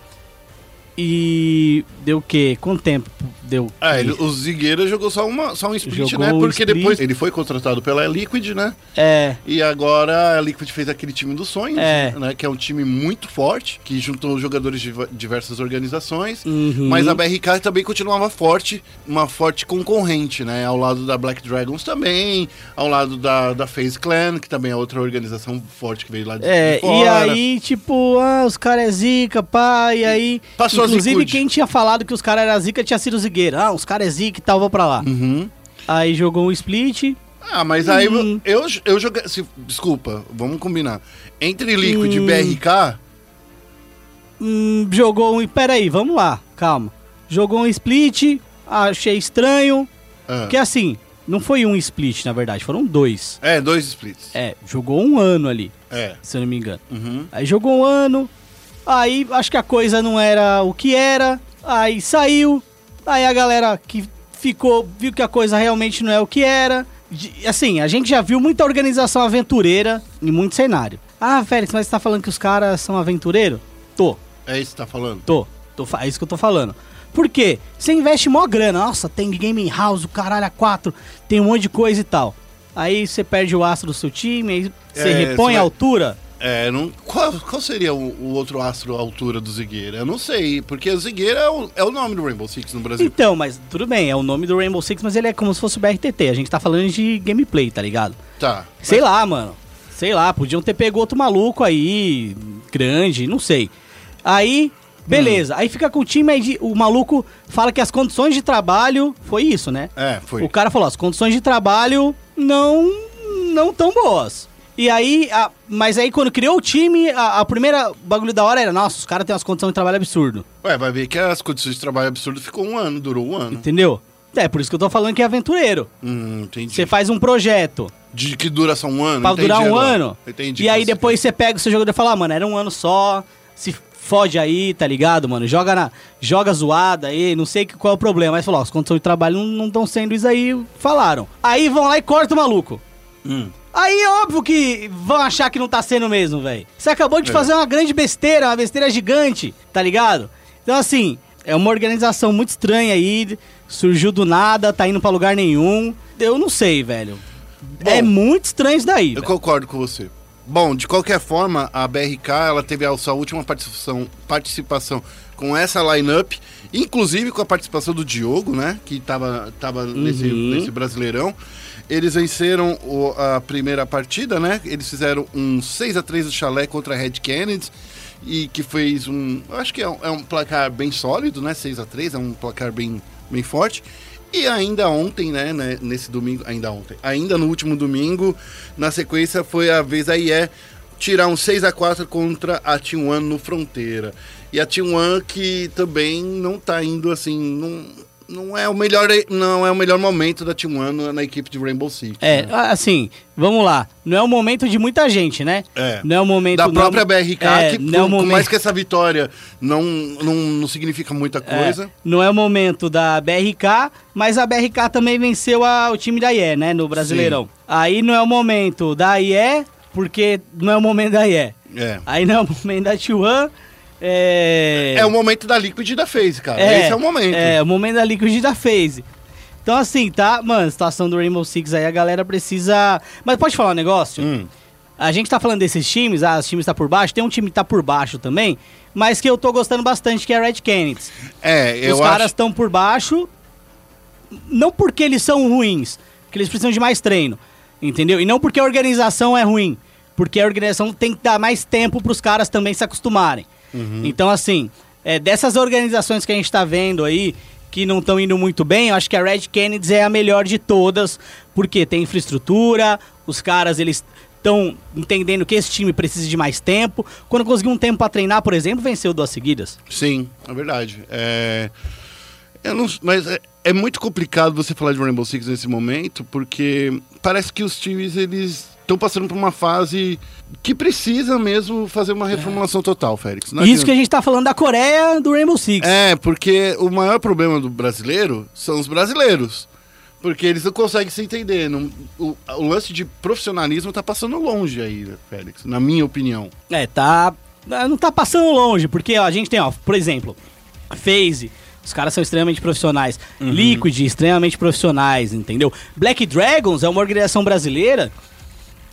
E deu o quê? Quanto tempo deu? Ah, ele, o Zigueira jogou só, uma, só um split, Jogou né? Porque split. depois ele foi contratado pela Liquid, né? É, E agora a Liquid fez aquele time dos sonhos, É. né? Que é um time muito forte, que juntou jogadores de diversas organizações. Uhum. Mas a BRK também continuava forte, uma forte concorrente, né? Ao lado da Black Dragons também, ao lado da, da FaZe Clan, que também é outra organização forte que veio lá de, É, de e fora. aí, tipo, ah, os caras é zica, pá, e aí. Passou inclusive, quem tinha falado que os caras eram zica tinha sido Zigueira. Ah, os caras é zica e tal, vou pra lá. Uhum. Aí jogou um split. Ah, mas aí Hum. eu, eu joguei. se- desculpa, vamos combinar. Entre Liquid Hum. e BRK, hum, jogou um. Pera aí, vamos lá, calma. Jogou um split, achei estranho. ah, Porque assim, não foi um split, na verdade, foram dois. é, dois splits. É, jogou um ano ali, É. se eu não me engano. Uhum. Aí jogou um ano, aí acho que a coisa não era o que era, aí saiu, aí a galera que ficou, viu que a coisa realmente não é o que era. De- assim, a gente já viu muita organização aventureira em muito cenário. Ah, Félix, mas você tá falando que os caras são aventureiros? Tô, É isso que você tá falando? tô, tô, é isso que eu tô falando. Por quê? Você investe mó grana, nossa, tem gaming house, o caralho a quatro, tem um monte de coisa e tal. Aí você perde o astro do seu time, aí você É, repõe a vai- altura. É, não, qual, qual seria o, o outro astro à altura do Zigueira? Eu não sei, porque o Zigueira é o, é o nome do Rainbow Six no Brasil. Então, mas tudo bem, é o nome do Rainbow Six, mas ele é como se fosse o BRTT. A gente tá falando de gameplay, tá ligado? Tá. Sei lá, mano. Sei lá, podiam ter pego outro maluco aí, grande, não sei. Aí, beleza. Aí fica com o time, aí de- o maluco fala que as condições de trabalho. Foi isso, né? É, foi. O cara falou, as condições de trabalho não não tão boas. E aí, a- mas aí quando criou o time, a, a primeira bagulho da hora era, nossa, os caras têm umas condições de trabalho absurdo. Ué, vai ver que as condições de trabalho absurdo ficou um ano, durou um ano. Entendeu? É por isso que eu tô falando que é aventureiro. Hum, entendi. Você faz um projeto, De que dura só um ano? pra Entendi durar um agora. ano. Entendi. E aí depois você pega o seu jogador e fala, ah, mano, era um ano só, se fode aí, tá ligado, mano? Joga na, joga zoada aí, não sei que- qual é o problema. Mas falou, ó, as condições de trabalho não estão sendo isso aí, falaram. Aí vão lá e cortam o maluco. Hum. Aí óbvio que vão achar que não tá sendo mesmo, velho. Você acabou de É. fazer uma grande besteira, uma besteira gigante, tá ligado? Então assim, é uma organização muito estranha aí, surgiu do nada, tá indo pra lugar nenhum. Eu não sei, velho. é muito estranho isso daí. Eu velho. concordo com você. Bom, de qualquer forma, a BRK ela teve a sua última participação, participação com essa lineup, inclusive com a participação do Diogo, né? Que tava, tava nesse, Uhum. nesse Brasileirão. Eles venceram o- a primeira partida, né? Eles fizeram um 6 a 3 do Chalé contra a Red Kennedy. E que fez um. Acho que é um, é um placar bem sólido, né? 6 a 3 é um placar bem, bem forte. E ainda ontem, né, né, nesse domingo, ainda ontem, ainda no último domingo, na sequência foi a vez da IE tirar um 6 a 4 contra a T1 no Fronteira. E a T1 que também não tá indo assim, não, não é o melhor não é o melhor momento da T1 na, na equipe de Rainbow Six. É, né? assim, vamos lá. Não é o momento de muita gente, né? É. Não é o momento da própria BRK, é, que não é o por, por momento, mais que essa vitória não, não, não significa muita é, coisa. não é o momento da BRK, mas a BRK também venceu a- o time da IE, né? No Brasileirão. Aí não é o momento da IE, porque não é o momento da IE. É. Aí não é o momento da T1. É... É o momento da Liquid e da FaZe, cara. É, Esse é o momento. É, o momento da Liquid e da FaZe. Então, assim, tá, mano, situação do Rainbow Six aí, a galera precisa. Mas pode falar um negócio? Hum. A gente tá falando desses times, ah, os times tá por baixo, tem um time que tá por baixo também, mas que eu tô gostando bastante, que é a Red Kennedy. É, eu Os caras acho. estão por baixo, não porque eles são ruins, porque eles precisam de mais treino, entendeu? E não porque a organização é ruim, porque a organização tem que dar mais tempo pros caras também se acostumarem. Então, assim, é, dessas organizações que a gente tá vendo aí, que não estão indo muito bem, eu acho que a Red Kennedy é a melhor de todas, porque tem infraestrutura, os caras, eles estão entendendo que esse time precisa de mais tempo. Quando conseguiu um tempo pra treinar, por exemplo, venceu duas seguidas. Sim, é verdade. É... Não... Mas é, é muito complicado você falar de Rainbow Six nesse momento, porque parece que os times eles estão passando por uma fase que precisa mesmo fazer uma reformulação total, Félix. Não Isso adianta. que a gente tá falando da Coreia do Rainbow Six. É, porque o maior problema do brasileiro são os brasileiros. Porque eles não conseguem se entender. Não- o, o lance de profissionalismo tá passando longe aí, Félix, na minha opinião. É, tá. Não tá passando longe, porque ó, a gente tem, ó, por exemplo, FaZe. Os caras são extremamente profissionais. Liquid, extremamente profissionais, entendeu? Black Dragons é uma organização brasileira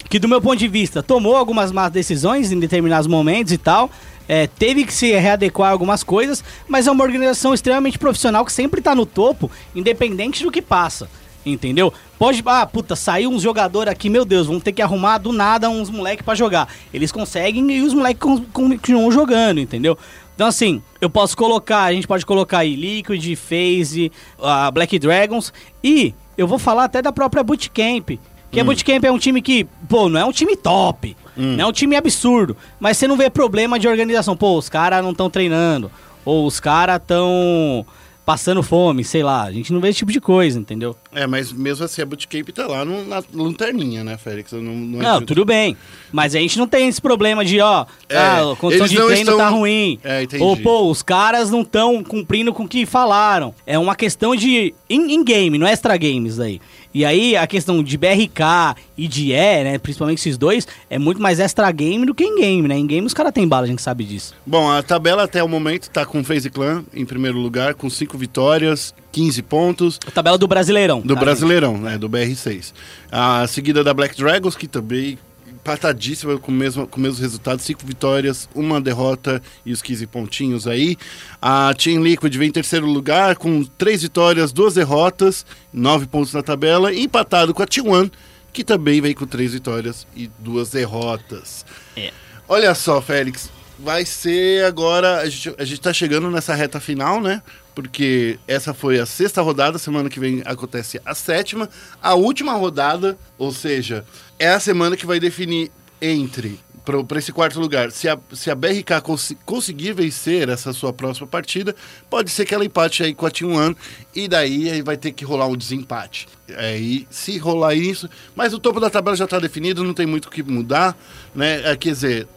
que, do meu ponto de vista, tomou algumas más decisões em determinados momentos e tal. é, teve que se readequar a algumas coisas, mas é uma organização extremamente profissional que sempre tá no topo, independente do que passa. Entendeu? Pode. Ah, puta, saiu uns jogador aqui, meu Deus, vamos ter que arrumar do nada uns moleque pra jogar. Eles conseguem e os moleques con- continuam jogando, entendeu? Então, assim, eu posso colocar, a gente pode colocar aí Liquid, FaZe, a Black Dragons e eu vou falar até da própria Bootcamp. Que a Bootcamp é um time que, pô, não é um time top, não é um time absurdo, mas você não vê problema de organização. Pô, os caras não estão treinando, ou os caras estão passando fome, sei lá. A gente não vê esse tipo de coisa, entendeu? É, mas mesmo assim a Bootcamp tá lá no- na lanterninha, né, Félix? Não, não, Não, adianta- tudo bem. Mas a gente não tem esse problema de, ó, É, ah, a condição de não treino estão- tá ruim. É, entendi. Ou, pô, os caras não estão cumprindo com o que falaram. É uma questão de in-game, não é extra games aí. E aí a questão de BRK e de E, né, principalmente esses dois, é muito mais extra game do que in-game, né? Em-game os caras têm bala, a gente sabe disso. Bom, a tabela até o momento tá com o FaZe Clan em primeiro lugar, com 5 vitórias, 15 pontos. A tabela do Brasileirão. Do tá, Brasileirão, né? Do BR6. A seguida da Black Dragons, que também empatadíssima com o mesmo, com o mesmo resultado, cinco vitórias, uma derrota e os 15 pontinhos aí. A Team Liquid vem em terceiro lugar com três vitórias, duas derrotas, nove pontos na tabela, empatado com a T1, que também vem com três vitórias e duas derrotas. É. Olha só, Félix, vai ser agora. A gente, a gente tá chegando nessa reta final, né? Porque essa foi a sexta rodada, semana que vem acontece a sétima. A última rodada, ou seja, é a semana que vai definir entre para esse quarto lugar. Se a, se a BRK cons- conseguir vencer essa sua próxima partida, pode ser que ela empate aí com a Team One e daí aí vai ter que rolar um desempate. Aí, se rolar isso, mas o topo da tabela já está definido, não tem muito o que mudar, né? É, quer dizer,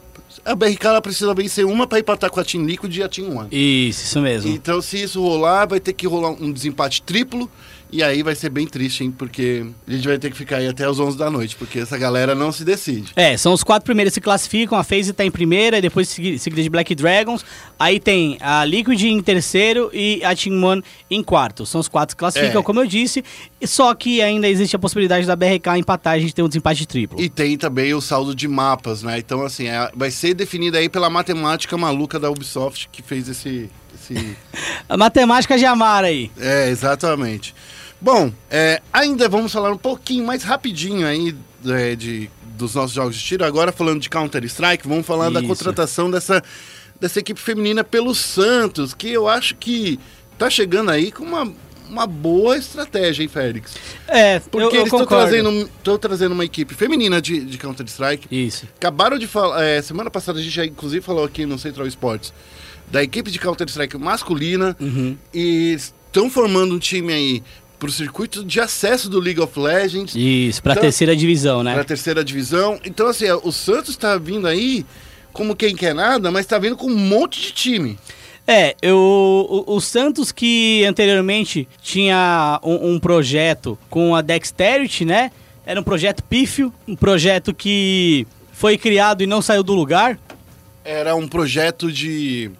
a BRK ela precisa vencer uma para empatar com a Team Liquid e a Team One. Isso, isso mesmo. Então, se isso rolar, vai ter que rolar um desempate triplo. E aí vai ser bem triste, hein? Porque a gente vai ter que ficar aí até as 11 da noite, porque essa galera não se decide. É, são os quatro primeiros que se classificam, a FaZe tá em primeira, depois segui- seguida de Black Dragons. Aí tem a Liquid em terceiro e a Team One em quarto. São os quatro que classificam, É. como eu disse. Só que ainda existe a possibilidade da BRK empatar e a gente ter um desempate triplo. E tem também o saldo de mapas, né? Então, assim, é- vai ser definido aí pela matemática maluca da Ubisoft que fez esse. esse... [LAUGHS] A matemática de Amar aí. é, exatamente. Bom, é, ainda vamos falar um pouquinho mais rapidinho aí é, de, dos nossos jogos de tiro. Agora, falando de Counter-Strike, vamos falar da Isso. contratação dessa, dessa equipe feminina pelo Santos, que eu acho que tá chegando aí com uma, uma boa estratégia, hein, Félix? É, Porque eu, eu eles estão trazendo, tão trazendo uma equipe feminina de, de Counter-Strike. Isso. Acabaram de falar, é, semana passada a gente já inclusive falou aqui no Central Sports da equipe de Counter-Strike masculina Uhum. e estão formando um time aí pro circuito de acesso do League of Legends, Isso, pra Então- terceira divisão, né? pra terceira divisão. Então, assim, o Santos tá vindo aí como quem quer nada, mas tá vindo com um monte de time. É, eu, o, o Santos que anteriormente tinha um, um projeto com a Dexterity, né? Era um projeto pífio, um projeto que foi criado e não saiu do lugar. Era um projeto de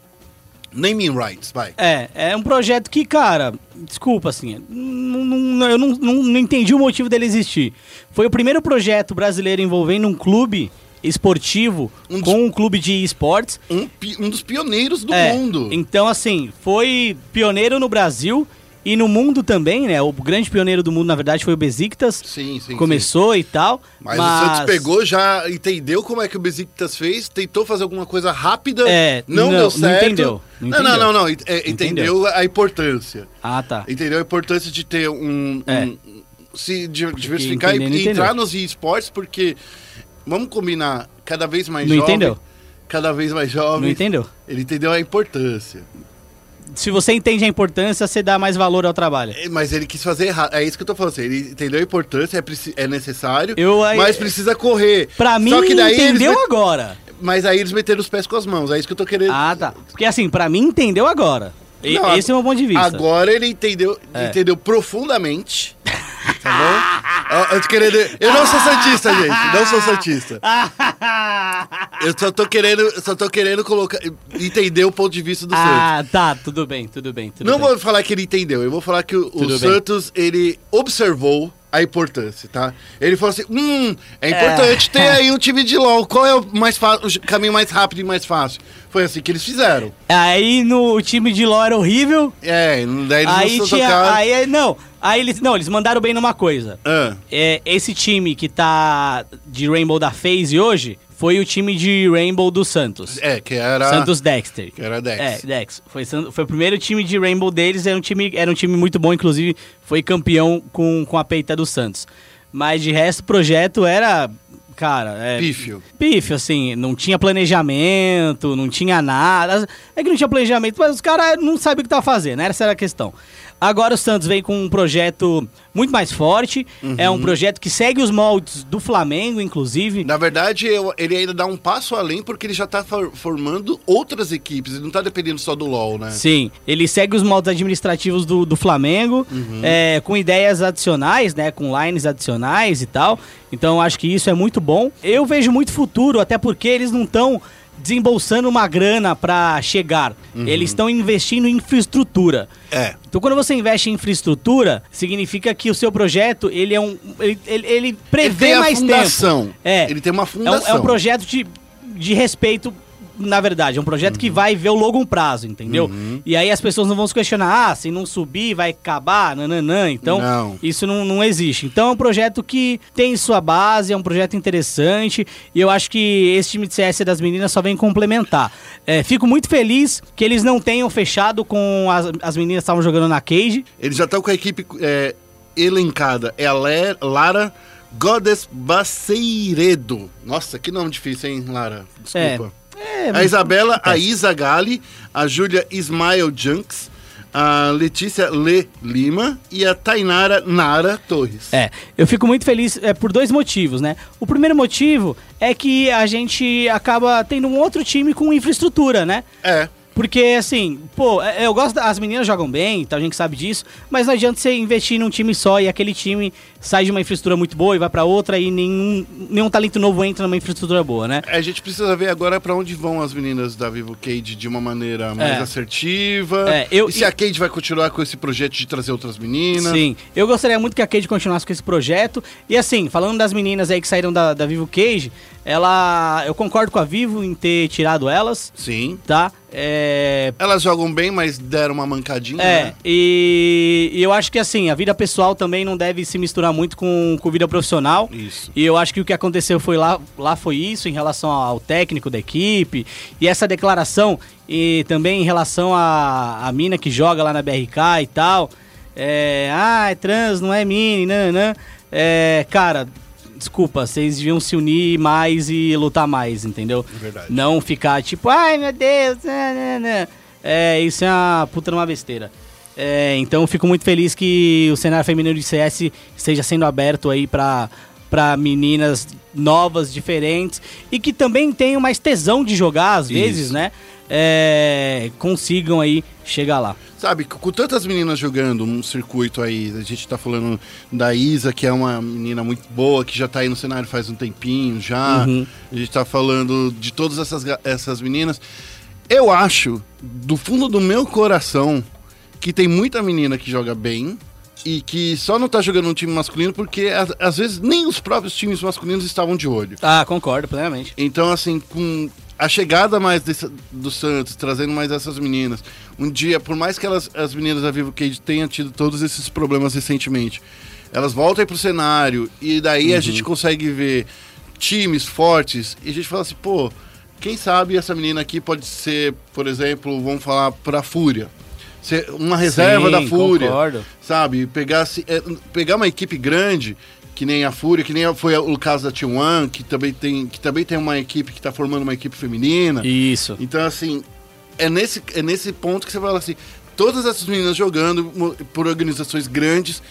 naming rights, vai. É, é um projeto que, cara, desculpa, assim, não- não- eu não, não, não entendi o motivo dele existir. Foi o primeiro projeto brasileiro envolvendo um clube esportivo Um dos- com um clube de esportes. Um, um dos pioneiros do É, mundo. Então, assim, foi pioneiro no Brasil e no mundo também, né? O grande pioneiro do mundo, na verdade, foi o Besiktas. Sim, sim. sim. Começou e tal. Mas, o Santos pegou, já entendeu como é que o Besiktas fez, tentou fazer alguma coisa rápida, É, não, não- deu não certo. entendeu, não Não, não, entendeu. não, não, ent- é, entendeu a importância. Ah, tá. Entendeu a importância de ter um. É. um- se di- diversificar entendendo, e, entrar entendeu. nos esportes, porque vamos combinar, cada vez mais Não jovem. entendeu? Cada vez mais jovem. Não entendeu? Ele entendeu a importância. Se você entende a importância, você dá mais valor ao trabalho. É, Mas ele quis fazer errado. É isso que eu tô falando. assim, Ele entendeu a importância, é, é necessário, Eu aí- mas precisa correr. Pra mim, Só que daí entendeu agora. Mas aí eles meteram os pés com as mãos. É isso que eu tô querendo. Ah, tá. Porque assim, pra mim, entendeu agora. E- Não, Esse é o meu ponto de vista. Agora ele entendeu, É. entendeu profundamente. Tá bom? [LAUGHS] Eu, tô querendo, eu não sou santista, gente. Não sou santista. [LAUGHS] Eu só tô querendo, só tô querendo colocar, entender o ponto de vista do Santos. ah, tá. Tudo bem, tudo bem. Tudo Não bem. vou falar que ele entendeu, eu vou falar que o, o. Santos, ele observou a importância, tá? Ele falou assim, hum, é importante ter [LAUGHS] aí um time de LoL, qual é o, mais o caminho mais rápido e mais fácil? Foi assim que eles fizeram. Aí no time de LoL era horrível. É, daí eles Aí não tinha. Aí, não, aí eles. Não, eles mandaram bem numa coisa. Ah, É, esse time que tá de Rainbow da FaZe hoje foi o time de Rainbow do Santos. é, que era... Santos Dexter. Que era Dex. É, Dex. Foi, foi o primeiro time de Rainbow deles, era um time, era um time muito bom, inclusive foi campeão com, com a peita do Santos. Mas de resto, o projeto era. Cara, é. Pífio. Pífio, assim, não tinha planejamento, não tinha nada. É que não tinha planejamento, mas os caras não sabiam o que tava fazendo, né? essa era a questão. Agora o Santos vem com um projeto muito mais forte, é Uhum. um projeto que segue os moldes do Flamengo, inclusive. Na verdade, ele ainda dá um passo além porque ele já tá for- formando outras equipes. Ele não tá dependendo só do LoL, né? Sim, ele segue os moldes administrativos do, do Flamengo, Uhum. é, com ideias adicionais, né? Com lines adicionais e tal. Então acho que isso é muito bom. Eu vejo muito futuro, até porque eles não estão desembolsando uma grana para chegar. Uhum. Eles estão investindo em infraestrutura. É. Então, quando você investe em infraestrutura, significa que o seu projeto ele é um, ele, ele- ele Ele prevê tem a mais fundação. tempo. É. Ele tem uma É um, fundação. é um projeto de, de respeito, na verdade. É um projeto Uhum. que vai ver o longo prazo, entendeu? E aí as pessoas não vão se questionar, ah, se não subir vai acabar, nananã. Então, Não. isso não, não existe. Então, é um projeto que tem sua base, é um projeto interessante. E eu acho que esse time de CS das meninas só vem complementar. É, fico muito feliz que eles não tenham fechado com as, as meninas que estavam jogando na Cage. Eles já estão com a equipe é, elencada. É a Le- Lara, Godes Baceiredo. Nossa, que nome difícil, hein, Lara? Desculpa. É, a Isabela, a. Isa Gali, a Júlia Ismael Junks, a Letícia Le Lima e a Tainara Nara Torres. É, eu fico muito feliz é, por dois motivos, né? O primeiro motivo é que a gente acaba tendo um outro time com infraestrutura, né? É. Porque, assim, pô, é, eu gosto. As meninas jogam bem, então a gente sabe disso, mas não adianta você investir num time só e aquele time sai de uma infraestrutura muito boa e vai pra outra e nenhum, nenhum talento novo entra numa infraestrutura boa, né? A gente precisa ver agora pra onde vão as meninas da Vivo Cade de uma maneira mais É. assertiva. É, eu- e se e- a Cade vai continuar com esse projeto de trazer outras meninas. Sim, eu gostaria muito que a Cage continuasse com esse projeto. E assim, falando das meninas aí que saíram da, da Vivo Cage, ela. Eu concordo com a Vivo em ter tirado elas, Sim. tá? É. Elas jogam bem, mas deram uma mancadinha. É, né? e, e eu acho que assim, a vida pessoal também não deve se misturar muito com, com vida profissional. Isso. E eu acho que o que aconteceu foi lá, lá foi isso, em relação ao técnico da equipe. E essa declaração, e também em relação à a, mina que joga lá na BRK e tal. É, ah, é trans, não é mini, não. É, cara, desculpa, vocês deviam se unir mais e lutar mais, entendeu? Verdade. Não ficar tipo, ai meu Deus, não, não, não. É, isso é uma puta numa besteira. É, então eu fico muito feliz que o cenário feminino de CS esteja sendo aberto aí pra, pra meninas novas, diferentes e que também tenham mais tesão de jogar às vezes, Isso. né? É, consigam aí chegar lá. Sabe, com tantas meninas jogando um circuito aí, a gente tá falando da Isa, que é uma menina muito boa, que já tá aí no cenário faz um tempinho já. Uhum. A gente tá falando de todas essas, essas meninas. Eu acho, do fundo do meu coração, que tem muita menina que joga bem e que só não tá jogando no time masculino porque às vezes nem os próprios times masculinos estavam de olho. Ah, concordo plenamente. Então, assim, com a chegada mais desse- do Santos, trazendo mais essas meninas, um dia, por mais que elas, as meninas da Vivo Cage tenham tido todos esses problemas recentemente, elas voltam pro cenário e daí a gente consegue ver times fortes e a gente fala assim, pô, quem sabe essa menina aqui pode ser, por exemplo, vamos falar pra Fúria. Ser uma reserva Sim, da Fúria concordo. sabe? Pegar, é, pegar uma equipe grande, que nem a Fúria, que nem foi o caso da T1, que também tem, que também tem uma equipe que está formando uma equipe feminina. Isso. Então, assim, é nesse, é nesse ponto que você fala assim, todas essas meninas jogando por organizações grandes,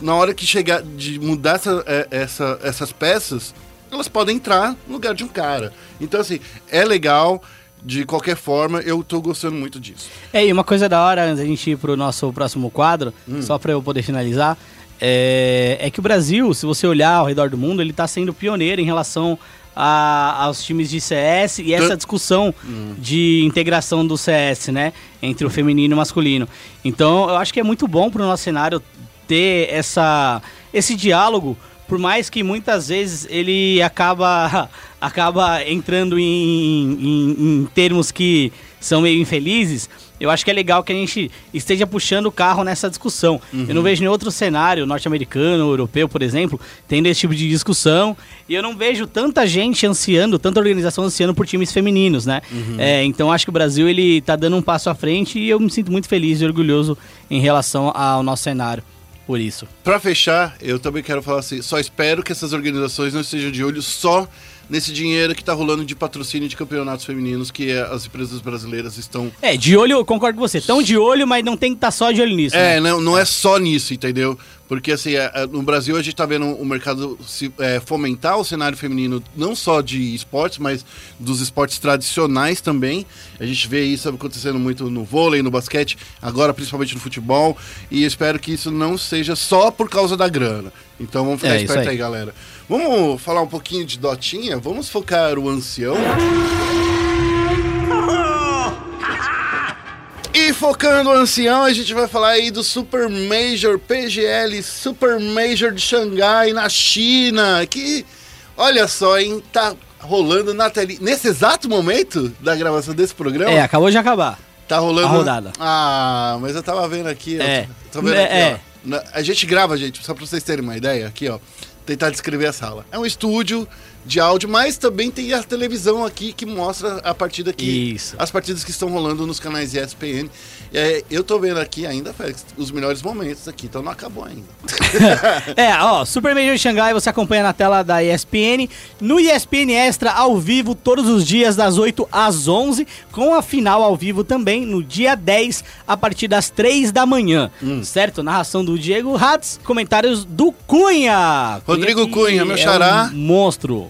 na hora que chegar de mudar essa, é, essa- essas peças, elas podem entrar no lugar de um cara. Então, assim, é legal. De qualquer forma, eu tô gostando muito disso. É, e uma coisa da hora, antes da gente ir pro nosso próximo quadro, só pra eu poder finalizar, é, é que o Brasil, se você olhar ao redor do mundo, ele tá sendo pioneiro em relação a- aos times de CS e essa discussão de integração do CS, né? Entre o feminino e o masculino. Então, eu acho que é muito bom pro nosso cenário ter essa, esse diálogo, por mais que muitas vezes ele acaba, [LAUGHS] acaba entrando em, em- em termos que são meio infelizes, eu acho que é legal que a gente esteja puxando o carro nessa discussão. Eu não vejo nenhum outro cenário norte-americano, europeu, por exemplo, tendo esse tipo de discussão. E eu não vejo tanta gente ansiando, tanta organização ansiando por times femininos, né? É, então acho que o Brasil ele tá dando um passo à frente e eu me sinto muito feliz e orgulhoso em relação ao nosso cenário por isso. Pra fechar, eu também quero falar assim, só espero que essas organizações não estejam de olho só nesse dinheiro que tá rolando de patrocínio de campeonatos femininos que é, as empresas brasileiras estão... É, de olho, eu concordo com você. Tão de olho, mas não tem que estar só de olho nisso. É, né? não, não é só nisso, entendeu? Porque assim, é, é, no Brasil a gente tá vendo o mercado se, é, fomentar o cenário feminino, não só de esportes, mas dos esportes tradicionais também. A gente vê isso acontecendo muito no vôlei, no basquete, agora principalmente no futebol. E espero que isso não seja só por causa da grana. Então vamos ficar É, esperto aí. aí. galera. Vamos falar um pouquinho de Dotinha? Vamos focar o ancião? E focando o ancião, a gente vai falar aí do Super Major PGL, Super Major de Xangai, na China, que, olha só, hein, tá rolando na tele... Nesse exato momento da gravação desse programa, É, acabou de acabar. tá rolando... a rodada. Ah, mas eu tava vendo aqui, ó. É. Tô vendo É, aqui, é. ó. Na- A gente grava, gente, só pra vocês terem uma ideia, aqui, ó. Tentar descrever a sala. É um estúdio de áudio, mas também tem a televisão aqui que mostra a partida aqui. Isso. As partidas que estão rolando nos canais ESPN. É, eu tô vendo aqui ainda, Félix, os melhores momentos aqui, então não acabou ainda. [LAUGHS] É, ó, Super Major de Xangai você acompanha na tela da ESPN. No ESPN Extra, ao vivo, todos os dias, das 8 às 11, com a final ao vivo também, no dia 10, a partir das 3 da manhã. Hum. Certo? Narração do Diego Hatz, comentários do Cunha. Rodrigo que Cunha, meu é xará. um monstro.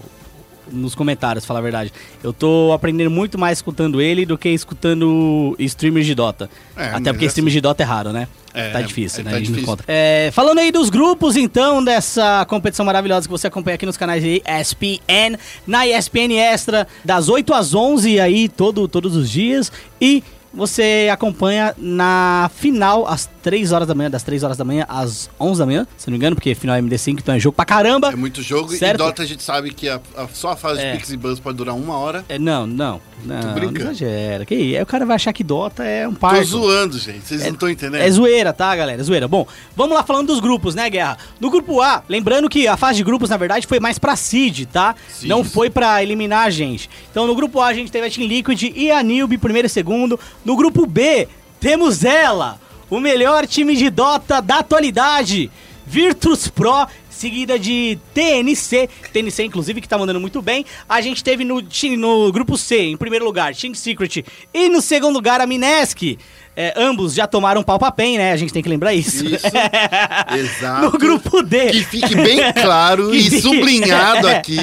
Nos comentários, falar a verdade. Eu tô aprendendo muito mais escutando ele do que escutando streamers de Dota. É, Até porque assim- streamers de Dota é raro, né? É, tá difícil, é, né? tá a gente não difícil. conta. É, falando aí dos grupos, então, dessa competição maravilhosa que você acompanha aqui nos canais de ESPN, na ESPN Extra, das 8 às 11 aí, todo, todos os dias. E você acompanha na final, às 3 horas da manhã, das 3 horas da manhã às 11 da manhã, se não me engano, porque final é MD5, então é jogo pra caramba. É muito jogo Certo. e Dota a gente sabe que a- a- só a fase É. de Pix e Buzz pode durar uma hora. É, não, não, não, não exagera. Que aí, o cara vai achar que Dota é um Tô parto. zoando, gente. Vocês não estão entendendo. É zoeira, tá, galera? É zoeira. Bom, vamos lá falando dos grupos, né, Guerra? No grupo A, lembrando que a fase de grupos, na verdade, foi mais pra Seed, tá? Sim. Não foi pra eliminar a gente. Então, no grupo A, a gente teve a Team Liquid e a Nilby, primeiro e segundo. No grupo B, temos ela, o melhor time de Dota da atualidade, Virtus Pro, seguida de TNC, TNC inclusive que tá mandando muito bem. A gente teve no, no grupo C, em primeiro lugar, Team Secret e no segundo lugar a Minesk. É, ambos já tomaram pau pra PEN, né? A gente tem que lembrar isso. Isso, [LAUGHS] exato. No grupo D. Que fique bem [LAUGHS] claro e fique- sublinhado [LAUGHS] aqui.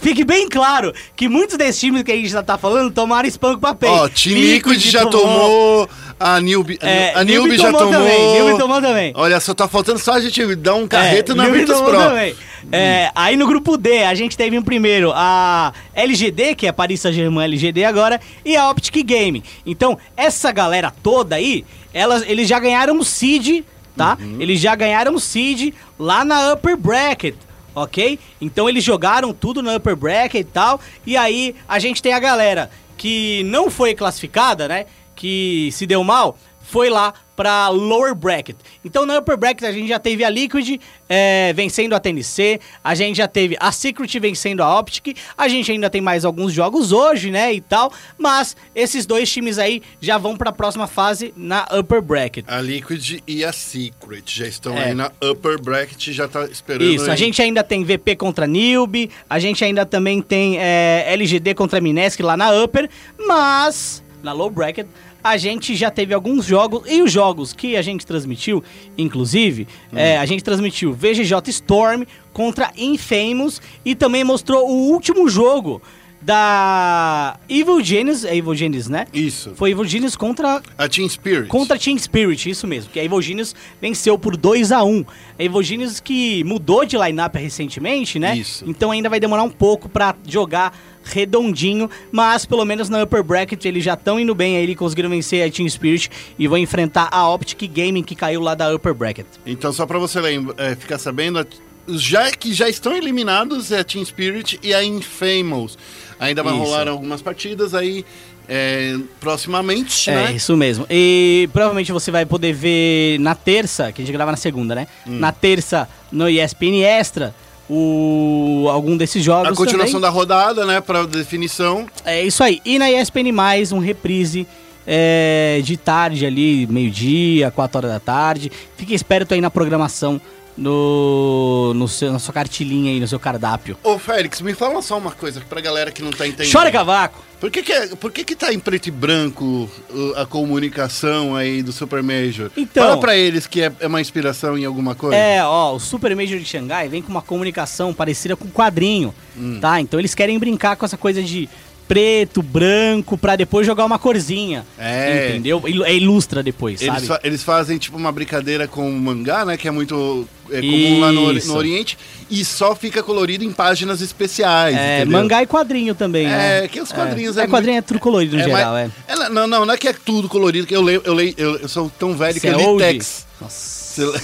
Fique bem claro que muitos desses times que a gente já tá falando tomaram espanco pra PEN. Ó, Team Liquid já tomou, a Nilby, É, a Nilby já tomou. também. Nilby tomou também. Olha, só tá faltando só a gente dar um carreto É, na tomou Pro. também. É, aí no grupo D, a gente teve em primeiro a LGD, que é Paris Saint-Germain LGD agora, e a Optic Game. Então, essa galera toda aí, elas, eles já ganharam o Seed, tá? Uhum. Eles já ganharam o Seed lá na Upper Bracket. Ok? Então eles jogaram tudo na upper bracket e tal. E aí a gente tem a galera que não foi classificada, né? Que se deu mal, foi lá pra lower bracket. Então na upper bracket a gente já teve a Liquid é, vencendo a TNC, a gente já teve a Secret vencendo a Optic, a gente ainda tem mais alguns jogos hoje, né, e tal, mas esses dois times aí já vão pra próxima fase na upper bracket. A Liquid e a Secret já estão É. aí na upper bracket, já tá esperando. Isso, a aí. gente ainda tem VP contra Nilby, a gente ainda também tem é, LGD contra Minesk lá na Upper, mas na Low Bracket a gente já teve alguns jogos, e os jogos que a gente transmitiu, inclusive, é, a gente transmitiu VGJ Storm contra Infamous e também mostrou o último jogo da Evil Genius, é Evil Genius, né? Isso. Foi Evil Genius contra A Team Spirit. Contra Team Spirit, isso mesmo. Que a Evil Genius venceu por 2 a 1 A Evil Genius que mudou de lineup recentemente, né? Isso. Então ainda vai demorar um pouco pra jogar redondinho, mas pelo menos na upper bracket eles já estão indo bem aí, eles conseguiram vencer a Team Spirit e vão enfrentar a Optic Gaming que caiu lá da upper bracket. Então, só pra você lembra, é, ficar sabendo, já que já estão eliminados é a Team Spirit e a Infamous. Ainda vai Isso. rolar algumas partidas aí é, proximamente, É, né? isso mesmo. E provavelmente você vai poder ver na terça, que a gente grava na segunda, né? Hum. Na terça, no ESPN Extra, o algum desses jogos A continuação também. da rodada, né, pra definição. É isso aí. E na ESPN+, um reprise é, de tarde ali, meio-dia, 4 horas da tarde. Fique esperto aí na programação, no, no seu, na sua cartilinha aí, no seu cardápio. Ô, Félix, me fala só uma coisa pra galera que não tá entendendo. Chora cavaco! Por que que, é- por que que tá em preto e branco uh, a comunicação aí do Super Major? Então- Fala pra eles que é, é uma inspiração em alguma coisa. É, ó, o Super Major de Xangai vem com uma comunicação parecida com quadrinho, Hum. tá? Então eles querem brincar com essa coisa de preto, branco, pra depois jogar uma corzinha. É. Entendeu? É ilustra depois, Eles, sabe? fa- eles fazem tipo uma brincadeira com o mangá, né? Que é muito é, comum lá no, Isso. no Oriente. E só fica colorido em páginas especiais. É, entendeu? mangá e quadrinho também, né? É, que os quadrinhos é. é É, quadrinho é tudo colorido no É, geral, é. ela- não, não, não é que é tudo colorido, que eu leio, eu leio, eu, eu sou tão velho Você que eu é li? Tex. Nossa. Você-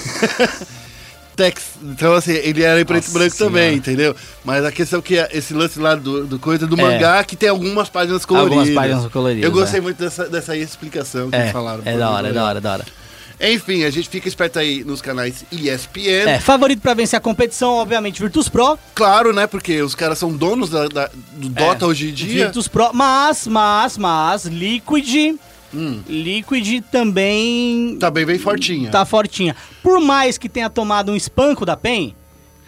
[LAUGHS] Tex. Então, assim, ele era em preto e Nossa branco também, Senhora. entendeu? Mas a questão é que é esse lance lá do, do coisa do É. mangá que tem algumas páginas coloridas. Algumas páginas coloridas, Eu gostei é. muito dessa, dessa explicação que É, eles falaram. é da hora, é da hora, é da hora. Enfim, a gente fica esperto aí nos canais ESPN. É, favorito pra vencer a competição, obviamente, Virtus Pro. Claro, né? Porque os caras são donos da- da- do Dota É, hoje em dia. Virtus Pro, mas, mas, mas, Liquid, Liquid também Tá bem, bem fortinha. tá fortinha. Por mais que tenha tomado um espanco da PEN,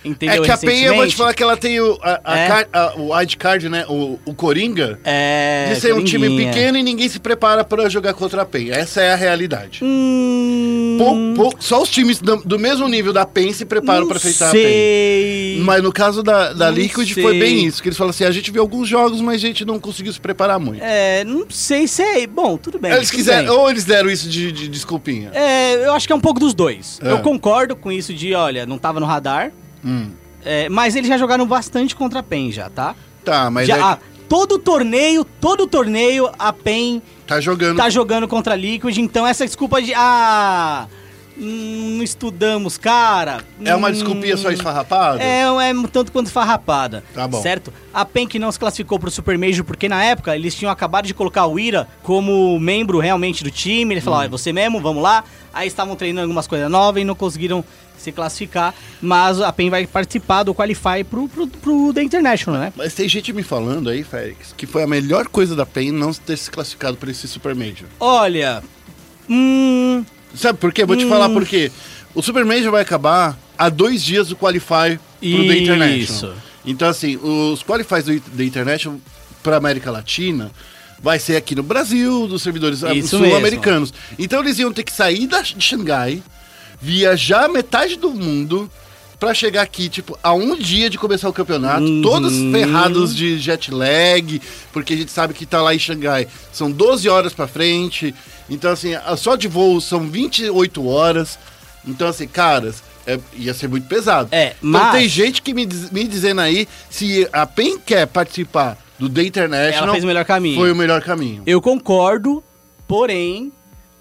É entendeu? que a PEN, eu vou te falar que ela tem o, a, a É. car- a- o wildcard, né? O, o Coringa. É, de ser um time pequeno e ninguém se prepara pra jogar contra a PEN. Essa é a realidade. Hum, Pou- pou- só os times do, do mesmo nível da PEN se preparam pra enfrentar a PEN. Mas no caso da, da Não Liquid sei. foi bem isso, que eles falam assim, a gente viu alguns jogos, mas a gente não conseguiu se preparar muito. É, não sei se é... Bom, tudo bem. eles tudo quiseram, bem. ou eles deram isso de, de desculpinha. É, eu acho que é um pouco dos dois. É. Eu concordo com isso de, olha, não tava no radar, Hum. é, mas eles já jogaram bastante contra a PEN já, tá? Tá, mas já, é- ah, todo torneio, todo torneio, a PEN tá jogando. tá jogando contra a Liquid, então essa desculpa de, ah, hum, não estudamos, cara. é uma hum, desculpinha só esfarrapada? É, é tanto quanto farrapada. Tá bom. Certo? A PEN que não se classificou pro Super Major, porque na época eles tinham acabado de colocar o Ira como membro realmente do time. Ele Hum. falou: ó, é você mesmo, vamos lá. Aí estavam treinando algumas coisas novas e não conseguiram se classificar. Mas a PEN vai participar do Qualify pro, pro, pro The International, né? Mas tem gente me falando aí, Félix, que foi a melhor coisa da PEN não ter se classificado pra esse Super Major. Olha. Hum. Sabe por quê? Vou te Hum. falar por quê. O Super Major vai acabar a dois dias do Qualify pro The International. Isso. Então, assim, os Qualifies do The International pra América Latina vai ser aqui no Brasil, dos servidores ah, sul-americanos. Então, eles iam ter que sair da, de Xangai, viajar metade do mundo pra chegar aqui, tipo, a um dia de começar o campeonato, Uhum. todos ferrados de jet lag, porque a gente sabe que tá lá em Xangai, são 12 horas pra frente. Então, assim, só de voo são 28 horas. Então, assim, caras, é- ia ser muito pesado. É, então mas- tem gente que me, diz- me dizendo aí se a PEN quer participar do The International. Ela fez o melhor caminho. Foi o melhor caminho. Eu concordo, porém,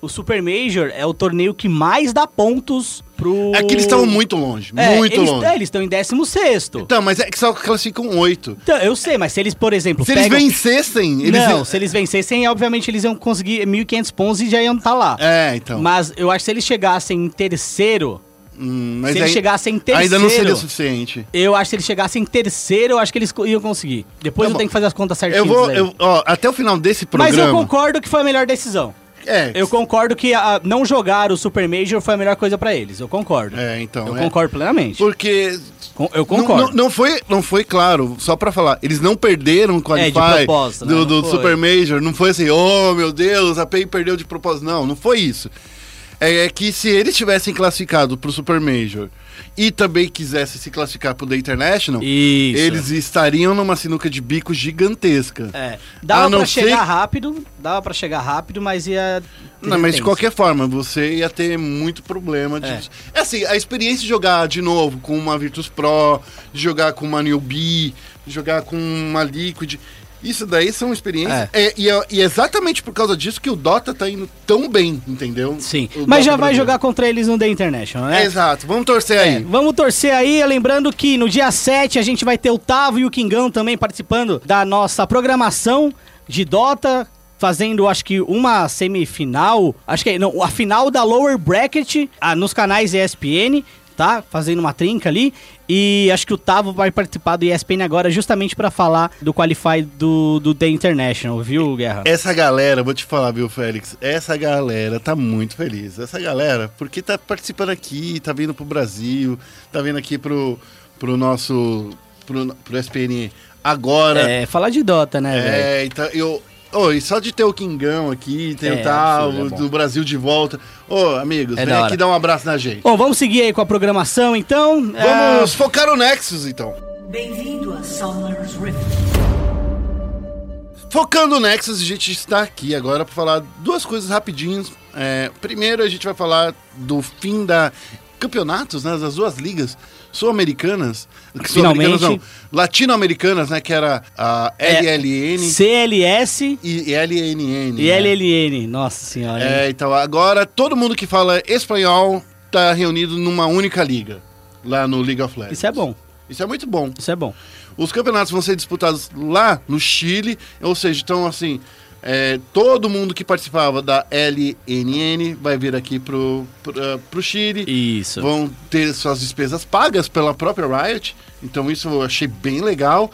o Super Major é o torneio que mais dá pontos pro. É que eles estão muito longe, É, muito eles, longe. é, eles estão em 16. Então, mas é que só classificam oito. Então, eu sei, mas se eles, por exemplo, Se eles pegam... vencessem, eles. Não, se eles vencessem, obviamente eles iam conseguir 1.500 pontos e já iam estar lá. É, então. Mas eu acho que se eles chegassem em terceiro, Hum, mas se eles chegassem em terceiro... Ainda não seria o suficiente. Eu acho que se eles chegassem em terceiro, eu acho que eles iam conseguir. Depois Tá eu bom. tenho que fazer as contas certinhas. Eu vou. Eu, ó, até o final desse programa. Mas eu concordo que foi a melhor decisão. É, Eu concordo que a- não jogar o Super Major foi a melhor coisa pra eles. Eu concordo. É, então. eu é. concordo plenamente. Porque. Com- eu concordo. não, não foi, não foi claro, só pra falar. Eles não perderam o Qualify É, propósito, né? do, do. Super Major. Não foi assim, oh meu Deus, a PEN perdeu de propósito. Não, não foi isso. É, é que se eles tivessem classificado pro Super Major e também quisessem se classificar pro The International, Isso. eles estariam numa sinuca de bico gigantesca. É. Dava pra ser- chegar rápido, dava pra chegar rápido, mas ia. Não, mas de qualquer forma, você ia ter muito problema disso. É. assim, a experiência de jogar de novo com uma Virtus Pro, de jogar com uma Newbie, de jogar com uma Liquid, isso daí são experiências. É, e, é, e é exatamente por causa disso que o Dota tá indo tão bem, entendeu? Sim. O Mas Dota já vai jogar contra eles no The International, né? Exato, vamos torcer É, aí. vamos torcer aí, lembrando que no dia 7 a gente vai ter o Tavo e o Kingão também participando da nossa programação de Dota, fazendo acho que uma semifinal, acho que é, não, a final da Lower Bracket ah, nos canais ESPN, tá? Fazendo uma trinca ali. E acho que o Tavo vai participar do ESPN agora justamente pra falar do Qualify do, do The International, viu, Guerra? Essa galera, vou te falar, viu, Félix? Essa galera tá muito feliz. Essa galera, porque tá participando aqui, tá vindo pro Brasil, tá vindo aqui pro, pro nosso. Pro, pro SPN agora. É, falar de Dota, né, velho? É, então eu. Ô, e só de ter o Kingão aqui, ter É, o é do Brasil de volta. Ô, amigos, É vem aqui dar um abraço na gente. Bom, vamos seguir aí com a programação, então. Vamos focar no Nexus, então. Bem-vindo a Summer's Rift. Focando no Nexus, a gente está aqui agora para falar duas coisas rapidinhos. É, primeiro, a gente vai falar do fim da campeonatos, né, das duas ligas sul-americanas, Finalmente. latino-americanas, né, que era a É, LLN CLS e LNN. e né? LLN. Nossa senhora. hein? É, então agora todo mundo que fala espanhol tá reunido numa única liga, lá no League of Legends. Isso é bom. Isso é muito bom. Isso é bom. Os campeonatos vão ser disputados lá no Chile, ou seja, então assim, É, todo mundo que participava da LNN vai vir aqui pro, pro, eh, pro Chile. Isso. Vão ter suas despesas pagas pela própria Riot. Então isso eu achei bem legal.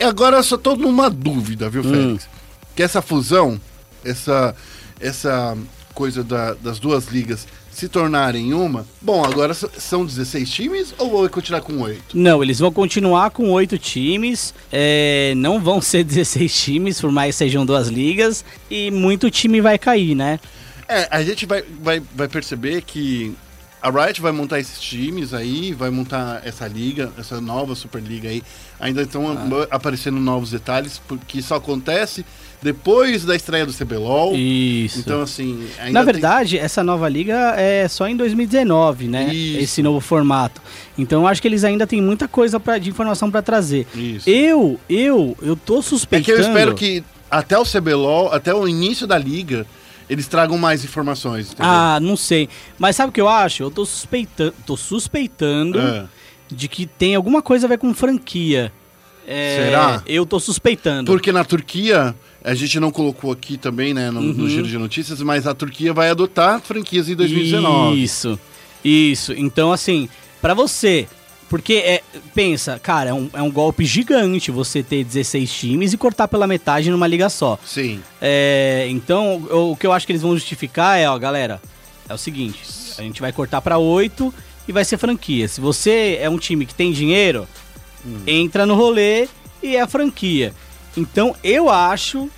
E agora eu só tô numa dúvida, viu, Félix? Que essa fusão, essa, essa coisa da- das duas ligas se tornarem uma. Bom, agora são 16 times ou vai continuar com 8? Não, eles vão continuar com oito times. é, não vão ser [LAUGHS] 16 times, por mais que sejam duas ligas. E muito time vai cair, né? É, a gente vai, vai, vai perceber que a Riot vai montar esses times aí, vai montar essa liga, essa nova Superliga aí. Ainda estão Ah. aparecendo novos detalhes, porque isso acontece depois da estreia do CBLOL. Isso. Então, assim. ainda Na tem- verdade, essa nova liga é só em 2019, né? Isso. Esse novo formato. Então eu acho que eles ainda têm muita coisa pra, de informação pra trazer. Isso. Eu, eu, eu tô É que suspeitando. eu espero que até o CBLOL, até o início da liga, eles tragam mais informações. Entendeu? Ah, não sei. Mas sabe o que eu acho? Eu tô suspeitando, tô suspeitando É. de que tem alguma coisa a ver com franquia. É, Será? Eu tô suspeitando. Porque na Turquia, a gente não colocou aqui também, né, no, no Uhum. giro de notícias, mas a Turquia vai adotar franquias em 2019. Isso, isso. Então, assim, pra você. Porque, é, pensa, cara, é um, é um golpe gigante você ter 16 times e cortar pela metade numa liga só. Sim. É, então, o, o que eu acho que eles vão justificar é, ó, galera, é o seguinte: a gente vai cortar pra 8 e vai ser franquia. Se você é um time que tem dinheiro, entra no rolê e é franquia. Então, eu acho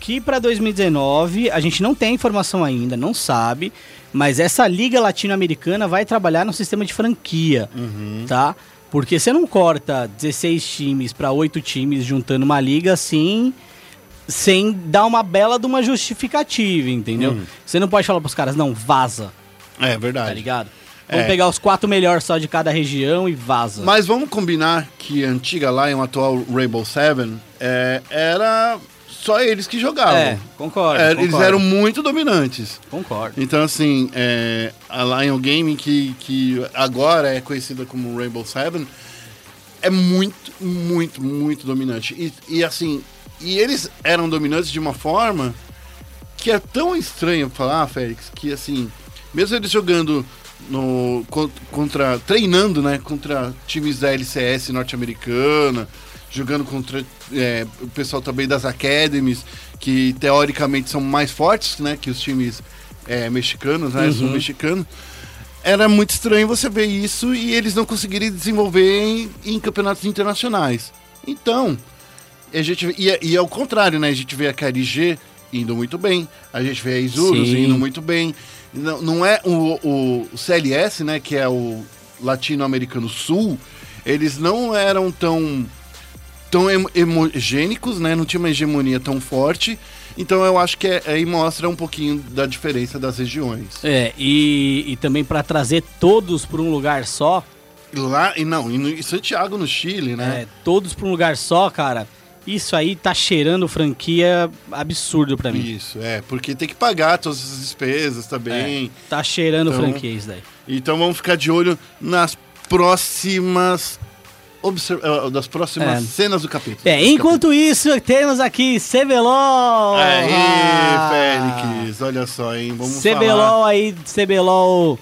que pra 2019, a gente não tem informação ainda, não sabe, mas essa liga latino-americana vai trabalhar no sistema de franquia, tá? Porque você não corta 16 times pra 8 times juntando uma liga assim, sem dar uma bela de uma justificativa, entendeu? Hum. Você não pode falar pros caras, não, vaza, É tá verdade. ligado? Vamos É. pegar os quatro melhores só de cada região e vaza. Mas vamos combinar que a antiga Lion, atual Rainbow Seven, é, era só eles que jogavam. é, concordo, É, concordo. eles eram muito dominantes. Concordo. Então, assim, é, a Lion Gaming, que, que agora é conhecida como Rainbow Seven, é muito, muito, muito dominante. E, e, assim, e eles eram dominantes de uma forma que é tão estranho falar, Félix, que assim, mesmo eles jogando no, con- contra. treinando, né? Contra times da LCS norte-americana, jogando contra é, o pessoal também das academies, que teoricamente são mais fortes, né? Que os times é, mexicanos, né? Sul mexicano. Era muito estranho você ver isso e eles não conseguirem desenvolver em, em campeonatos internacionais. Então, a gente, e, é- e é o contrário, né? A gente vê a KRG indo muito bem, a gente vê a Isurus Sim. indo muito bem. Não, não é o, o CLS, né? Que é o Latino-Americano Sul, eles não eram tão tão hem- hemogênicos, né? Não tinha uma hegemonia tão forte. Então eu acho que é, aí mostra um pouquinho da diferença das regiões. É, e, e também pra trazer todos pra um lugar só, Lá, e não, e em Santiago, no Chile, né? é, todos pra um lugar só, cara, isso aí tá cheirando franquia absurdo pra mim. Isso, é, porque tem que pagar todas essas despesas também. Tá cheirando Então- franquia isso daí. Então vamos ficar de olho nas próximas. Obser- eh, das próximas É. cenas do capítulo. É, enquanto isso, temos aqui CBLOL! Aí, Ah! Félix, olha só, hein? Vamos CBLOL falar. aí, CBLOL.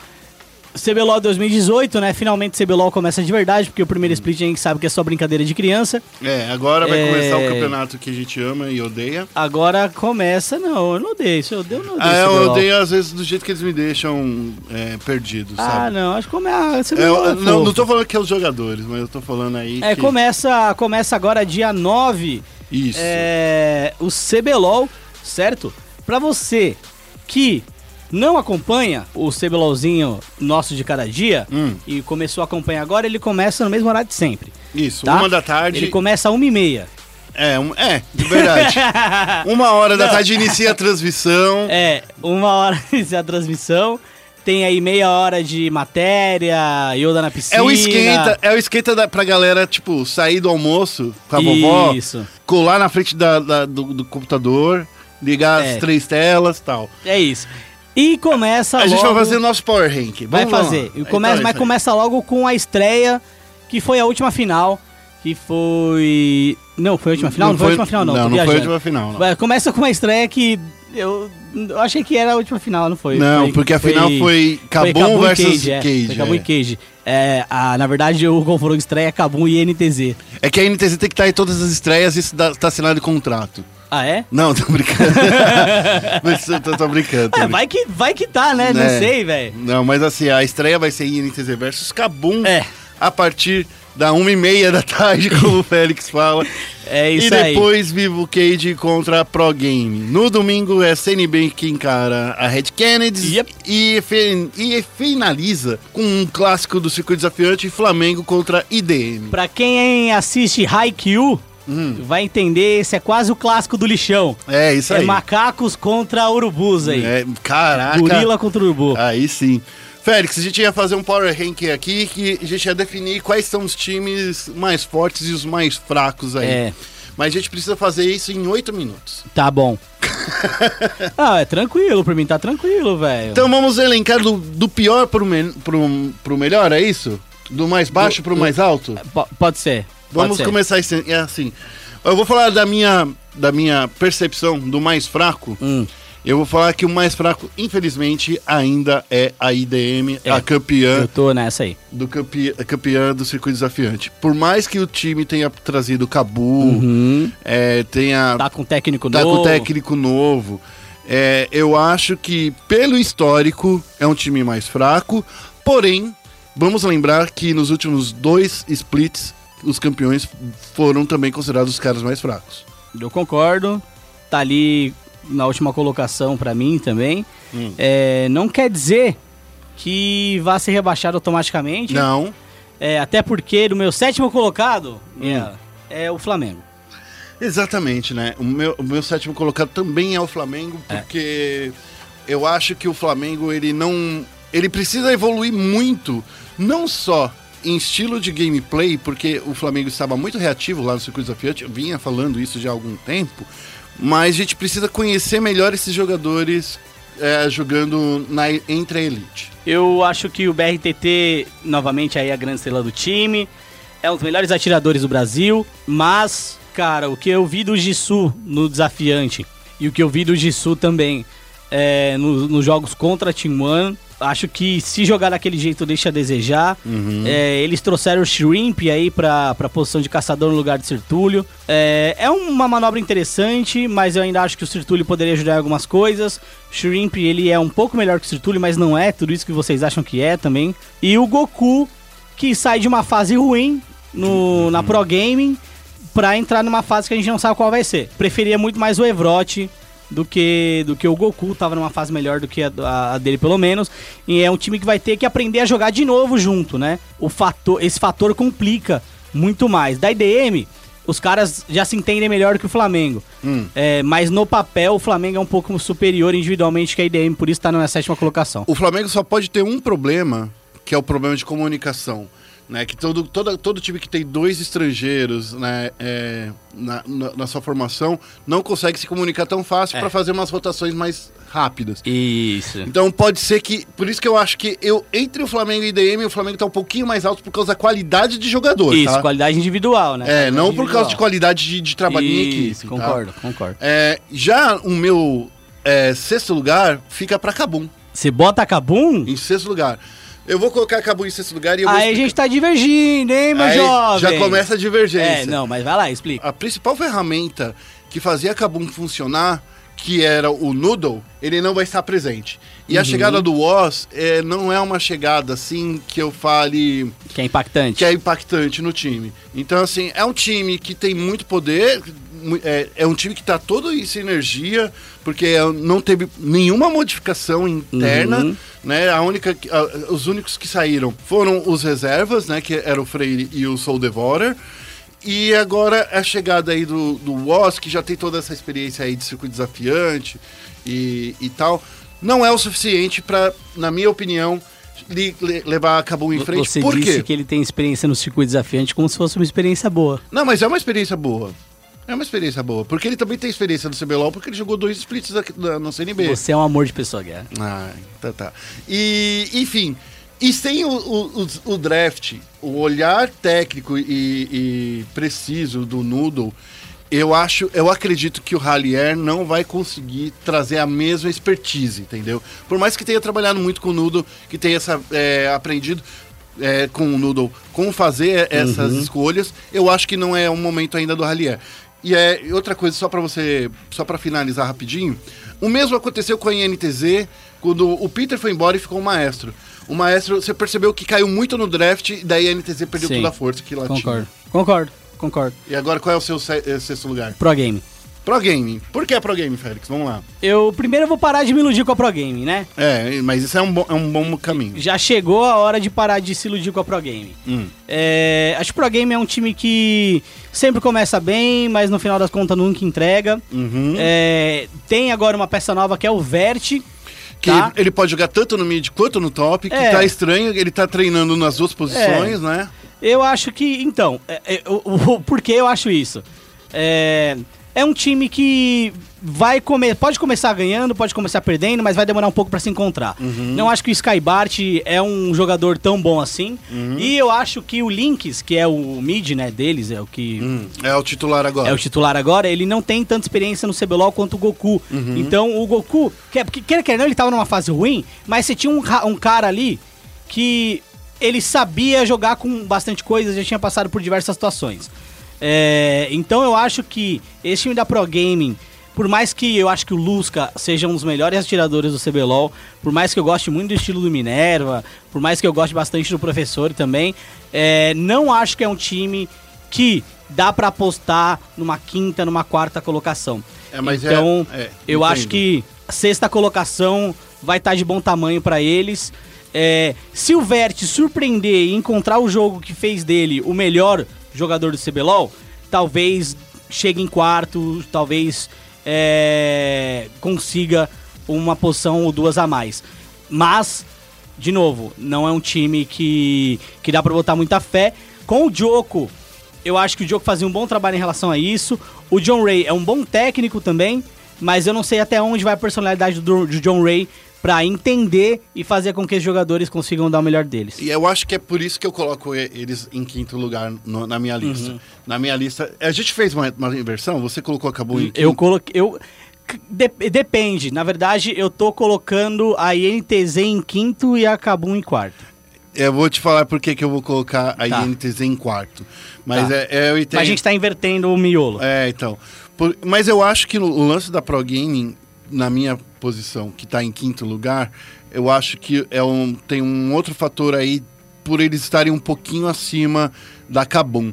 CBLOL 2018, né? Finalmente CBLOL começa de verdade, porque o primeiro split a gente sabe que é só brincadeira de criança. É, agora vai É. começar o campeonato que a gente ama e odeia. Agora começa, não, eu não odeio, isso eu odeio, eu não odeio Ah, eu odeio às vezes do jeito que eles me deixam é, perdido, Ah, sabe? não, acho que come... ah, É, é eu- não, não tô falando que é os jogadores, mas eu tô falando aí. É, que... começa, começa agora dia 9 Isso. é, o CBLOL, certo? Pra você que não acompanha o CBLOLzinho nosso de cada dia Hum. e começou a acompanhar agora, ele começa no mesmo horário de sempre. Isso, tá? uma da tarde. Ele começa às uma e meia. É, um- é, de verdade. [LAUGHS] uma hora da Não. tarde inicia a transmissão. É, uma hora [LAUGHS] de a transmissão. Tem aí meia hora de matéria, Yoda na piscina. É o esquenta, é o esquenta da, pra galera, tipo, sair do almoço com a vovó, Isso. colar na frente da, da- do, do computador, ligar É. as três telas e tal. É isso. E começa A logo... gente vai fazer o nosso Power Rank. Vai Vamos lá. fazer. E Então começa, é mas começa logo com a estreia, que foi a última final, que foi Não, foi a última final? Não, foi a última final, não. Não, não foi a última final, não. Vai, Começa com uma estreia que eu, achei que era a última final, não foi? Não, Foi- porque a final foi Kabum Kabum e versus é. Cage, Foi Kabum é. e Cage. É, a, na verdade, o confronto estreia Kabum e NTZ. É que a NTZ tem que estar em todas as estreias e isso dá- tá assinado em contrato. Ah, é? Não, tô brincando. [LAUGHS] Mas tô, tô brincando. tô É, brincando. vai que, vai que tá, né? Não É. sei, velho. Não, mas assim, a estreia vai ser INTZ versus Kabum É. a partir da 1h30 da tarde, como o [LAUGHS] Félix fala. É isso e aí. depois Vivo Cage contra a Pro Game. No domingo é CNB que encara a Red Kennedy Yep. e, e finaliza com um clássico do circuito desafiante Flamengo contra IDM. Pra quem assiste Haikyuu, Hum. vai entender, esse é quase o clássico do lixão. É isso É aí. macacos contra urubus aí. É, caraca. Gorila contra urubu. Aí sim. Félix, a gente ia fazer um power ranking aqui que a gente ia definir quais são os times mais fortes e os mais fracos aí. É. Mas a gente precisa fazer isso em oito minutos. Tá bom. [LAUGHS] ah, é tranquilo, pra mim tá tranquilo, velho. Então vamos elencar do, do pior pro, me, pro, pro melhor, é isso? Do mais baixo pro mais alto? Po- pode ser. Vamos começar assim, é assim. Eu vou falar da minha, da minha percepção do mais fraco. Hum. Eu vou falar que o mais fraco, infelizmente, ainda é a IDM, É. a campeã Eu tô nessa aí. do campe, campeã do circuito desafiante. Por mais que o time tenha trazido Cabu, Uhum. é, tenha Tá com técnico tá novo. com técnico novo, é, eu acho que pelo histórico é um time mais fraco. Porém, vamos lembrar que nos últimos dois splits os campeões foram também considerados os caras mais fracos. Eu concordo. Tá ali na última colocação pra mim também. Hum. É, não quer dizer que vá ser rebaixado automaticamente. Não. É, até porque no meu sétimo colocado é, é o Flamengo. Exatamente, né? O meu, o meu sétimo colocado também é o Flamengo, porque eu acho que o Flamengo ele não. Ele precisa evoluir muito, não só em estilo de gameplay, porque o Flamengo estava muito reativo lá no circuito desafiante, eu vinha falando isso já há algum tempo, mas a gente precisa conhecer melhor esses jogadores é, jogando na, entre a elite. Eu acho que o BRTT, novamente, aí é a grande estrela do time. É um dos melhores atiradores do Brasil. Mas, cara, o que eu vi do Jisoo no desafiante e o que eu vi do Jisoo também é, no- nos jogos contra a Team One, acho que se jogar daquele jeito deixa a desejar. É, eles trouxeram o Shrimp aí pra, pra posição de caçador no lugar de Sertúlio. É, é uma manobra interessante, mas eu ainda acho que o Sertúlio poderia ajudar em algumas coisas. Shrimp, ele é um pouco melhor que o Sertúlio, mas não é tudo isso que vocês acham que é também. E o Goku, que sai de uma fase ruim no, na Pro Gaming pra entrar numa fase que a gente não sabe qual vai ser. Preferia muito mais o Evrote do que, do que o Goku, tava numa fase melhor do que a, a- dele pelo menos. E é um time que vai ter que aprender a jogar de novo junto, né? O fator, esse fator complica muito mais. Da IDM, os caras já se entendem melhor do que o Flamengo. Hum. É, mas no papel, o Flamengo é um pouco superior individualmente que a IDM, por isso tá na sétima colocação. O Flamengo só pode ter um problema, que é o problema de comunicação. Né, que todo, todo, todo time que tem dois estrangeiros né, é, na, na, na sua formação não consegue se comunicar tão fácil É. para fazer umas rotações mais rápidas. Isso. Então pode ser que. Por isso que eu acho que eu entre o Flamengo e o IDM, o Flamengo tá um pouquinho mais alto por causa da qualidade de jogador. Isso, tá? qualidade individual, né? É, Qualidade não por causa de qualidade de, de trabalho em equipe. Isso, tá? concordo, concordo. É, já o meu é, sexto lugar fica para Cabum. Você bota Kabum? Em sexto lugar. Eu vou colocar Cabum em sexto lugar e eu vou Aí a explicar. gente tá divergindo, hein, meu Aí jovem? já começa a divergência. É, não, mas vai lá, explica. A principal ferramenta que fazia Kabum funcionar, que era o Noodle, ele não vai estar presente. E Uhum. a chegada do Woz é, não é uma chegada assim que eu fale Que é impactante. que é impactante no time. Então, assim, é um time que tem muito poder, é, é um time que tá todo em sinergia, porque é, não teve nenhuma modificação interna, Uhum. né? A única, a- os únicos que saíram foram os reservas, né? Que era o Freire e o Soul Devourer. E agora a chegada aí do, do Woz, que já tem toda essa experiência aí de circuito desafiante e, e tal, não é o suficiente para, na minha opinião, li- le- levar a Cabum em frente. Você Por disse quê? que ele tem experiência no circuito desafiante como se fosse uma experiência boa. Não, mas é uma experiência boa. É uma experiência boa. Porque ele também tem experiência no CBLOL, porque ele jogou dois splits aqui na- no CNB. Você é um amor de pessoa, Guerra. Ah, tá, tá. E, enfim, E sem o, o- o- draft, o olhar técnico e, e preciso do Noodle, eu acho, eu acredito que o Hallier não vai conseguir trazer a mesma expertise, entendeu? Por mais que tenha trabalhado muito com o Noodle, que tenha essa, é, aprendido é, com o Noodle como fazer essas escolhas, eu acho que não é o momento ainda do Hallier. E é outra coisa, só para você, só para finalizar rapidinho, o mesmo aconteceu com a INTZ, quando o Peter foi embora e ficou o Maestro. O Maestro, você percebeu que caiu muito no draft, e daí a INTZ perdeu Sim. toda a força que ela Concordo. Concordo, concordo. tinha. E agora qual é o seu se- eh, sexto lugar? Pro Game. Pro Game. Por que a Pro Game, Félix? Vamos lá. Eu primeiro vou parar de me iludir com a Pro Game, né? É, mas isso é um bom, é um bom caminho. Já chegou a hora de parar de se iludir com a Pro Game. Hum. É, acho que o Pro Game é um time que sempre começa bem, mas no final das contas nunca entrega. Uhum. É, tem agora uma peça nova que é o Vert. Que tá? ele pode jogar tanto no mid quanto no top, que É. tá estranho, ele tá treinando nas duas posições, né? Eu acho que. Então, é, é, o, o- por que eu acho isso? É, é um time que vai comer, pode começar ganhando, pode começar perdendo, mas vai demorar um pouco pra se encontrar. Não acho que o Skybart é um jogador tão bom assim. E eu acho que o Lynx, que é o mid, né, deles, é o que Hum, é o titular agora. é o titular agora, ele não tem tanta experiência no CBLOL quanto o Goku. Então o Goku, quer, porque quer quer não, ele tava numa fase ruim, mas você tinha um, um cara ali que ele sabia jogar com bastante coisa, já tinha passado por diversas situações. É, então eu acho que esse time da Pro Gaming, por mais que eu acho que o Lusca seja um dos melhores atiradores do CBLOL, por mais que eu goste muito do estilo do Minerva, por mais que eu goste bastante do professor também, é, não acho que é um time que dá pra apostar numa quinta, numa quarta colocação. É, é- então, é, eu entendo. acho que sexta colocação vai estar de bom tamanho pra eles. É, se o Vert surpreender e encontrar o jogo que fez dele o melhor jogador do CBLOL, talvez chegue em quarto, talvez é, consiga uma posição ou duas a mais. Mas, de novo, não é um time que, que dá pra botar muita fé. Com o Joko, eu acho que o Joko fazia um bom trabalho em relação a isso. O John Ray é um bom técnico também, mas eu não sei até onde vai a personalidade do, do John Ray pra entender e fazer com que os jogadores consigam dar o melhor deles. E eu acho que é por isso que eu coloco eles em quinto lugar no- na minha lista. Uhum. Na minha lista. A gente fez uma, uma inversão, você colocou acabou em quinto. Eu coloquei. Eu, de- depende. Na verdade, eu tô colocando a INTZ em quinto e a Kabum em quarto. Eu vou te falar por que eu vou colocar a Tá. INTZ em quarto. Mas Tá. é, é, entendo. Mas a gente tá invertendo o miolo. É, então. Por- mas eu acho que o lance da Pro Gaming, na minha posição, que tá em quinto lugar, eu acho que é um, tem um outro fator aí por eles estarem um pouquinho acima da Kabum.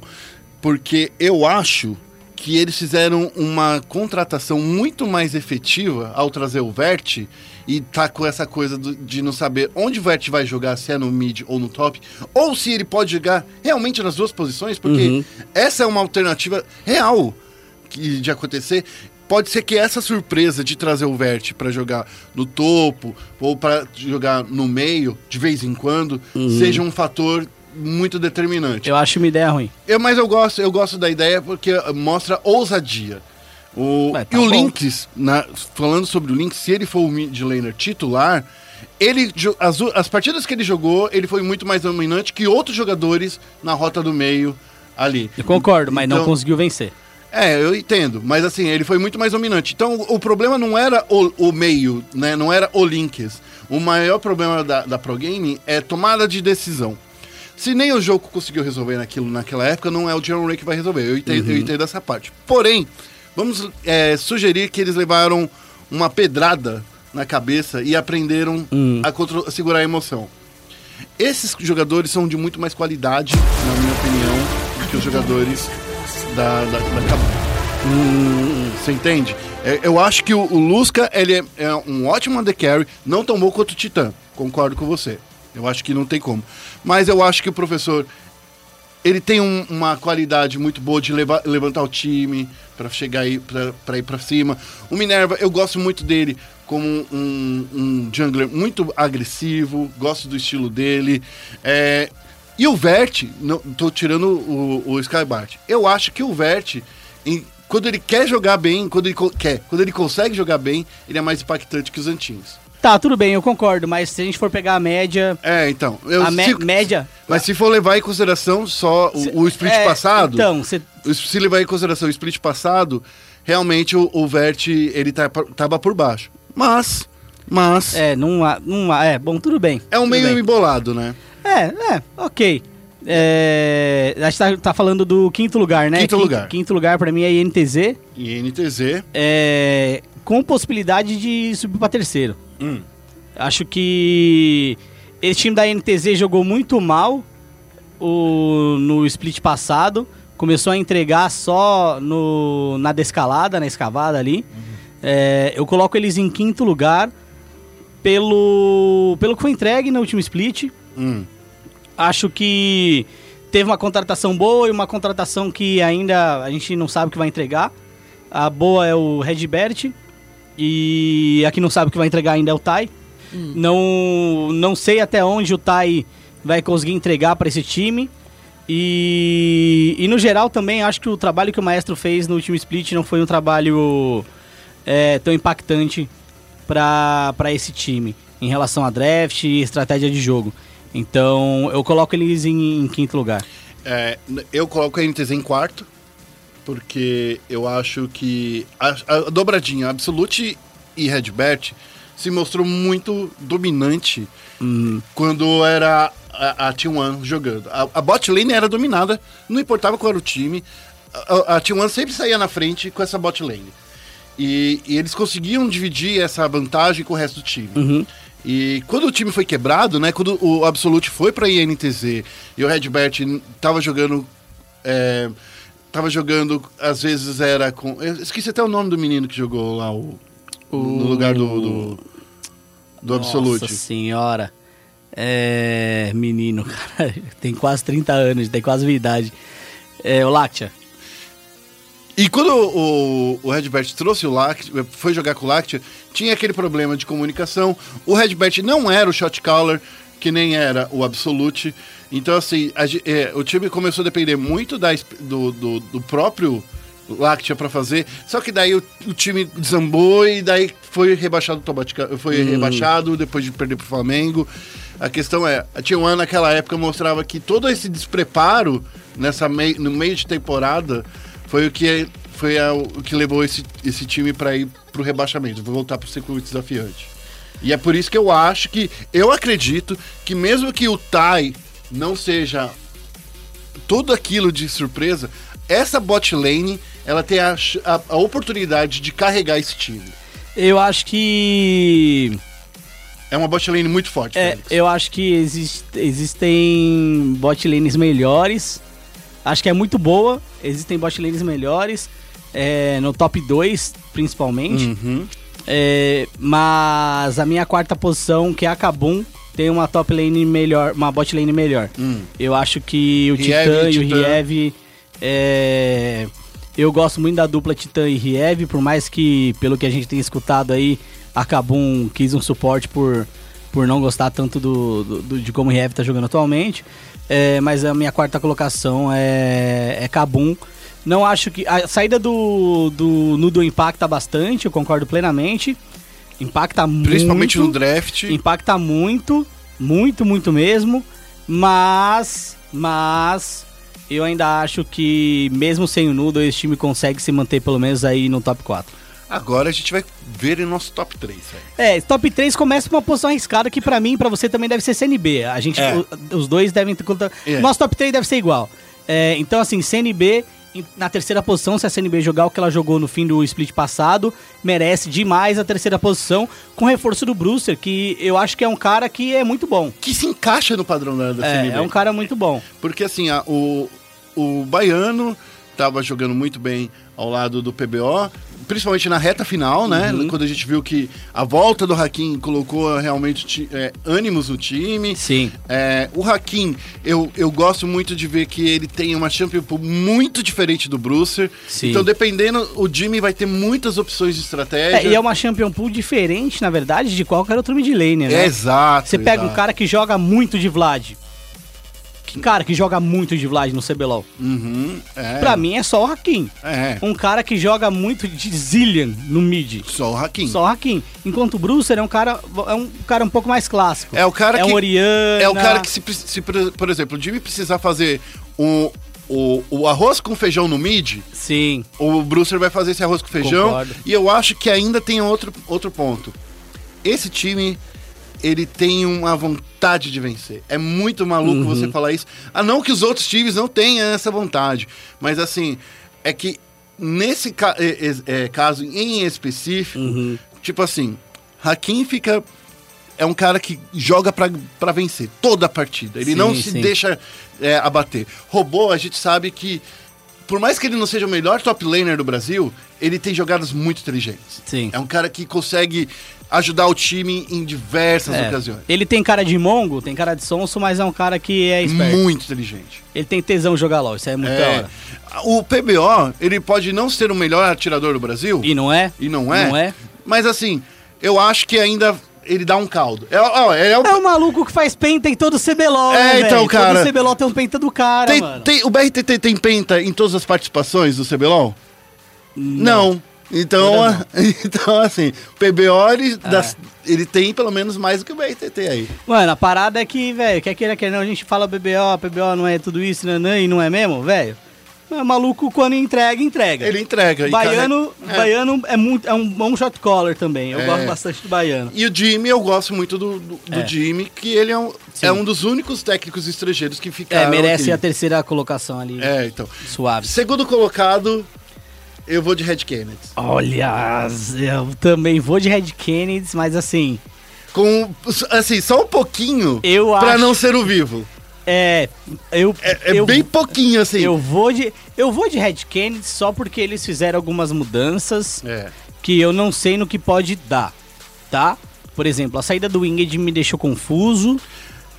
Porque eu acho que eles fizeram uma contratação muito mais efetiva ao trazer o Vert e tá com essa coisa do- de não saber onde o Vert vai jogar, se é no mid ou no top, ou se ele pode jogar realmente nas duas posições, porque essa é uma alternativa real que, de acontecer. Pode ser que essa surpresa de trazer o Vert para jogar no topo ou para jogar no meio, de vez em quando, seja um fator muito determinante. Eu acho uma ideia ruim. Eu, mas eu gosto, eu gosto da ideia porque mostra ousadia. O, Ué, tá e o. Lynx, falando sobre o Lynx, se ele for o mid laner titular, ele, as, as partidas que ele jogou, ele foi muito mais dominante que outros jogadores na rota do meio ali. Eu concordo, mas não Então- conseguiu vencer. É, eu entendo, mas assim, ele foi muito mais dominante. Então, o, o problema não era o, o meio, né? Não era o Lynx. O maior problema da, da Pro Game é tomada de decisão. Se nem o jogo conseguiu resolver naquilo naquela época, não é o John Ray que vai resolver. Eu entendo, eu entendo essa parte. Porém, vamos é, sugerir que eles levaram uma pedrada na cabeça e aprenderam a, contro- a segurar a emoção. Esses jogadores são de muito mais qualidade, na minha opinião, do que os jogadores da, da, da Kabum. Você entende? É, eu acho que o, o Lusca, ele é, é um ótimo AD Carry, não tão bom quanto o Titã. Concordo com você. Eu acho que não tem como. Mas eu acho que o professor, ele tem um- uma qualidade muito boa de leva- levantar o time para chegar aí, para ir para cima. O Minerva, eu gosto muito dele como um, um jungler muito agressivo, gosto do estilo dele. É, e o Vert, não, tô tirando o, o Skybart. Eu acho que o Vert, em- quando ele quer jogar bem, quando ele quer, quando ele consegue jogar bem, ele é mais impactante que os antigos. Tá, tudo bem, eu concordo, mas se a gente for pegar a média. É, então. Eu, a me- se- média. Mas se for levar em consideração só o, o split É, passado. Então, você. Se levar em consideração o split passado, realmente o, o Vert ele tá, tava por baixo. Mas. Mas. É, É, não há. Não há é, bom, tudo bem. um tudo meio bem. embolado, né? É, é, ok. É, a gente tá, tá falando do quinto lugar, né? Quinto lugar. Quinto lugar pra mim é INTZ. E NTZ. é, com possibilidade de subir pra terceiro. Hum. Acho que esse time da NTZ jogou muito mal o, no split passado. Começou a entregar só no, na descalada, na escavada ali. É, eu coloco eles em quinto lugar pelo, pelo que foi entregue no último split. Hum. Acho que teve uma contratação boa e uma contratação que ainda a gente não sabe o que vai entregar. A boa é o Redbert e a que não sabe o que vai entregar ainda é o Tai. Não, não sei até onde o Tai vai conseguir entregar para esse time. E, e no geral também acho que o trabalho que o Maestro fez no último split não foi um trabalho é, tão impactante para esse time em relação a draft e estratégia de jogo. Então eu coloco eles em, em quinto lugar. É, eu coloco a NTZ em quarto, porque eu acho que a, a dobradinha Absolute e Redbert se mostrou muito dominante quando era a, a T1 jogando. A, a bot lane era dominada, não importava qual era o time, a, a T1 sempre saía na frente com essa bot lane. E, e eles conseguiam dividir essa vantagem com o resto do time. E quando o time foi quebrado, né? Quando o Absolute foi pra INTZ e o Redbert tava jogando. é, tava jogando, às vezes era com. Eu esqueci até o nome do menino que jogou lá o, no lugar do. do, do Absolute. Nossa senhora. É. Menino, [LAUGHS] cara. Tem quase 30 anos, tem quase minha idade. É o Lactia. E quando o, o Redbert trouxe o Lactia, foi jogar com o Lactia, tinha aquele problema de comunicação. O Redbert não era o shot caller, que nem era o Absolute. Então, assim, a é, o time começou a depender muito da, do, do, do próprio Lactia para fazer. Só que daí o, o time desambou e daí foi rebaixado foi rebaixado depois de perder pro Flamengo. A questão é, a T1 naquela época mostrava que todo esse despreparo nessa mei- no meio de temporada foi o que foi a- o que levou esse, esse time para ir pro rebaixamento, vou voltar pro circuito desafiante. E é por isso que eu acho que eu acredito que mesmo que o Tai não seja tudo aquilo de surpresa, essa bot lane ela tem a, a- a oportunidade de carregar esse time. Eu acho que. É uma bot lane muito forte. É, eu acho que exist- existem bot lanes melhores. Acho que é muito boa. Existem bot lanes melhores. é, no top 2, principalmente. Uhum. É, mas a minha quarta posição, que é a Kabum, tem uma top lane melhor, uma bot lane melhor. Hum. Eu acho que o Riev, Titã e o Titã. Riev. é, eu gosto muito da dupla Titã e Riev, por mais que, pelo que a gente tem escutado aí, a Kabum quis um suporte por, por não gostar tanto do, do- do- de como o Riev tá jogando atualmente. É, mas a minha quarta colocação é, é Kabum. Não acho que. A saída do, do Nudo impacta bastante, eu concordo plenamente. Impacta Principalmente muito. no draft. Impacta muito, muito, muito mesmo. Mas, mas, eu ainda acho que mesmo sem o Nudo, esse time consegue se manter pelo menos aí no top 4. Agora a gente vai ver em nosso top 3. velho. É, top 3 começa com uma posição arriscada que pra mim e pra você também deve ser CNB. A gente, É. o- os dois devem. É. Nosso top 3 deve ser igual. É, então, assim, CNB na terceira posição, se a CNB jogar o que ela jogou no fim do split passado, merece demais a terceira posição, com reforço do Brewster, que eu acho que é um cara que é muito bom. Que se encaixa no padrão da, da É, CNB. é um cara muito bom. Porque assim, a- o, o Baiano tava jogando muito bem ao lado do PBO, principalmente na reta final, né? Uhum. Quando a gente viu que a volta do Hakim colocou realmente é, ânimos no time. Sim. É, o Hakim, eu, eu gosto muito de ver que ele tem uma champion pool muito diferente do Brucer. Sim. Então, dependendo, o Jimmy vai ter muitas opções de estratégia. É, e é uma champion pool diferente, na verdade, de qualquer outro mid laner, né? É, exato. Você pega um exato. cara que joga muito de Vlad, Que cara que joga muito de Vlad no CBLOL? Uhum, é. Pra mim é só o Hakim. É. Um cara que joga muito de Zillion no mid. Só o Hakim. Só o Hakim. Enquanto o Brucer é um cara, é um cara um pouco mais clássico. É o cara é que. um Oriana. É o cara que, se, se, por exemplo, o Jimmy precisar fazer o, o, o arroz com feijão no mid, Sim. o Brucer vai fazer esse arroz com feijão. Concordo. E eu acho que ainda tem outro, outro ponto. Esse time, ele tem uma vontade de vencer. É muito maluco Uhum. você falar isso. Ah, não que os outros times não tenham essa vontade. Mas assim, é que nesse ca- é- é- é, caso em específico, Uhum. tipo assim, Hakim fica. É um cara que joga pra vencer toda a partida. Ele Sim, não se sim. deixa é, abater. Robô, a gente sabe que, por mais que ele não seja o melhor top laner do Brasil, ele tem jogadas muito inteligentes. Sim. É um cara que consegue ajudar o time em diversas É. ocasiões. Ele tem cara de mongo, tem cara de sonso, mas é um cara que é esperto. Muito inteligente. Ele tem tesão de jogar LOL, isso aí é muito da É. hora. O PBO, ele pode não ser o melhor atirador do Brasil, E não é? e não é, Não é? mas assim, eu acho que ainda ele dá um caldo. É, ó, ele é o É o maluco que faz penta em todo o CBLOL, É, né, então, cara. Todo CBLOL tem um penta do cara, Tem- tem- o BRTT tem penta em todas as participações do CBLOL? Não. Então, [LAUGHS] então assim, o PBO ele, É. das- ele tem pelo menos mais do que o BRTT aí. Mano, a parada é que, velho, quer queira, quer não, a gente fala BBO, PBO não é tudo isso, nanã, e não é mesmo, velho? É maluco quando entrega, entrega. Ele entrega. Baiano, carrega- é. Baiano é, muito, é um bom shot caller também. Eu É. gosto bastante do Baiano. E o Jimmy, eu gosto muito do, do, do É. Jimmy, que ele é um, Sim. é um dos únicos técnicos estrangeiros que É, ficaram merece aqui. a terceira colocação ali. É, então. Suave. Segundo colocado, eu vou de Red Kennedy. Olha, eu também vou de Red Kennedy, mas assim, Com, assim, só um pouquinho eu pra acho. não ser o vivo. É, eu. É, é eu, bem pouquinho, assim. Eu vou de. Eu vou de Red Kennedy só porque eles fizeram algumas mudanças É. que eu não sei no que pode dar, tá? Por exemplo, a saída do Winged me deixou confuso.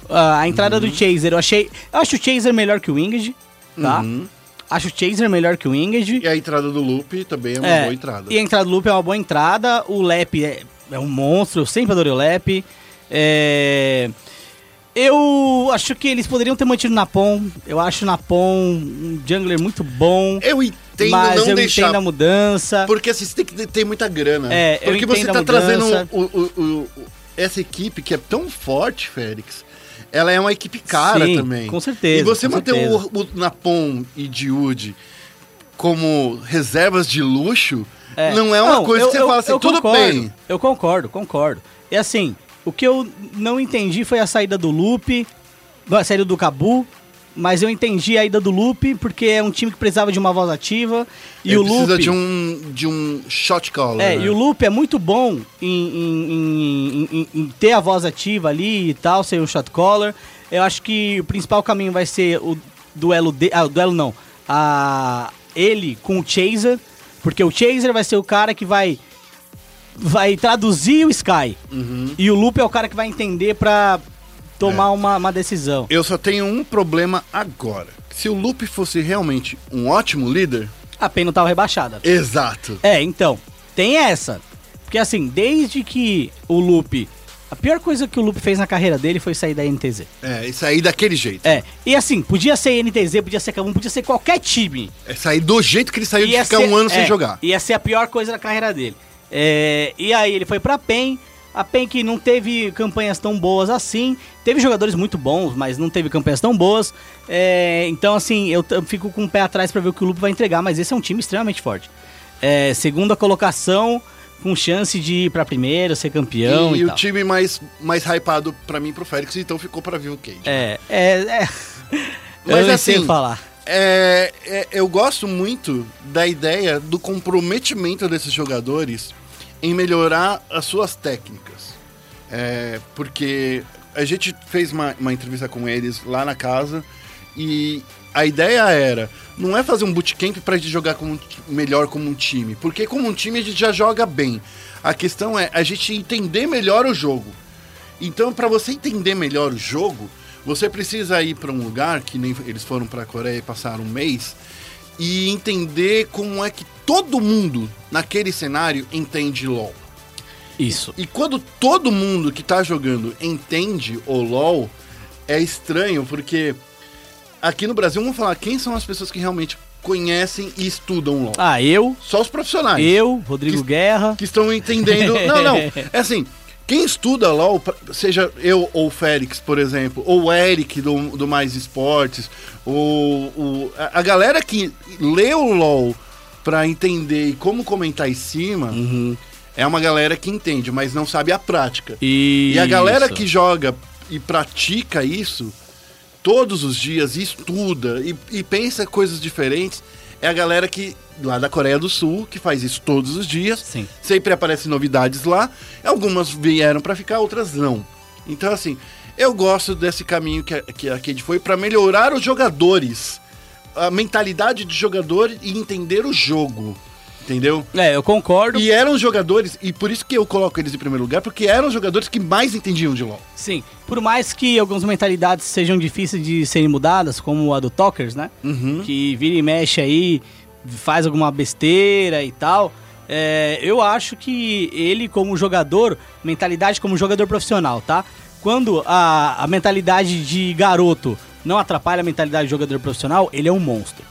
Ah, a entrada Uhum. do Chaser, eu achei. Eu acho o Chaser melhor que o Winged, tá? Uhum. Acho o Chaser melhor que o Winged. E a entrada do Loop também é uma É, boa entrada. E a entrada do Loop é uma boa entrada. O Lep é, é um monstro, eu sempre adorei o Lep. É, Eu acho que eles poderiam ter mantido o Napon. Eu acho o Napon um jungler muito bom. Eu entendo mas não eu deixar. entendo a mudança. Porque assim, você tem que ter muita grana. É, eu porque você tá trazendo o- o- o- essa equipe que é tão forte, Félix. Ela é uma equipe cara Sim, também. com certeza, E você manter certeza. o, o Napon e Diude como reservas de luxo É. não é uma coisa eu- que você eu- fala assim, eu tudo concordo, bem. Eu concordo, concordo. E assim, o que eu não entendi foi a saída do Lupe, a saída do Cabu, mas eu entendi a ida do Lupe porque é um time que precisava de uma voz ativa e Ele o precisa Lupe de um, de um shot caller. É, né? e o Lupe é muito bom em, em- em- em- em ter a voz ativa ali e tal, ser o shot caller. Eu acho que o principal caminho vai ser o duelo de, ah, o duelo não, a ele com o Chaser, porque o Chaser vai ser o cara que vai vai traduzir o Sky. Uhum. E o Lupe é o cara que vai entender pra tomar uma, uma decisão. Eu só tenho um problema agora. Se o Lupe fosse realmente um ótimo líder, A PEN não tava rebaixada. exato. É, então, tem essa. Porque assim, desde que o Lupe. A pior coisa que o Lupe fez na carreira dele foi sair da NTZ. É, e sair daquele jeito. É, e assim, podia ser NTZ, podia ser Kabum, podia ser qualquer time. É sair do jeito que ele saiu de Ia ficar ser- um ano é, sem jogar. Ia ser a pior coisa da carreira dele. É, e aí ele foi pra PEN. A PEN que não teve campanhas tão boas assim. Teve jogadores muito bons, mas não teve campanhas tão boas. É, então, assim, eu, eu fico com o pé atrás pra ver o que o Lupo vai entregar, mas esse é um time extremamente forte. É, segunda colocação, com chance de ir pra primeira, ser campeão e e, o tal. time mais, mais hypado pra mim e pro Félix, então ficou pra Vivo Cage. É, é, é. [LAUGHS] Mas eu assim, falar. É, é, eu gosto muito da ideia do comprometimento desses jogadores em melhorar as suas técnicas. É, porque a gente fez uma, uma entrevista com eles lá na casa e a ideia era não é fazer um bootcamp pra gente jogar como, melhor como um time, porque como um time a gente já joga bem. A questão é a gente entender melhor o jogo. Então, para você entender melhor o jogo, você precisa ir para um lugar que nem eles foram para a Coreia e passaram um mês e entender como é que todo mundo naquele cenário entende LoL. Isso. E quando todo mundo que tá jogando entende o LoL, é estranho porque aqui no Brasil, vamos falar quem são as pessoas que realmente conhecem e estudam LOL. Ah, eu, Só os profissionais. eu, Rodrigo Que- Guerra. que estão entendendo. Não, não. [LAUGHS] É assim. Quem estuda LOL, pra- seja eu ou o Félix, por exemplo, ou o Eric do, do Mais Esportes, ou, o- a, a galera que lê o LOL pra entender e como comentar em cima, Uhum. é uma galera que entende, mas não sabe a prática. E, E a galera que joga e pratica isso todos os dias, e estuda e, e pensa coisas diferentes, é a galera que lá da Coreia do Sul que faz isso todos os dias. Sim. Sempre aparecem novidades lá. Algumas vieram pra ficar, outras não. Então assim, eu gosto desse caminho que a, que a Cade foi pra melhorar os jogadores, a mentalidade de jogador e entender o jogo. Entendeu? É, eu concordo. E eram jogadores, e por isso que eu coloco eles em primeiro lugar, porque eram os jogadores que mais entendiam de LoL. Sim, por mais que algumas mentalidades sejam difíceis de serem mudadas, como a do Talkers, né? Uhum. Que vira e mexe aí, faz alguma besteira e tal. É, eu acho que ele, como jogador, mentalidade como jogador profissional, tá? Quando a, a mentalidade de garoto não atrapalha a mentalidade de jogador profissional, ele é um monstro,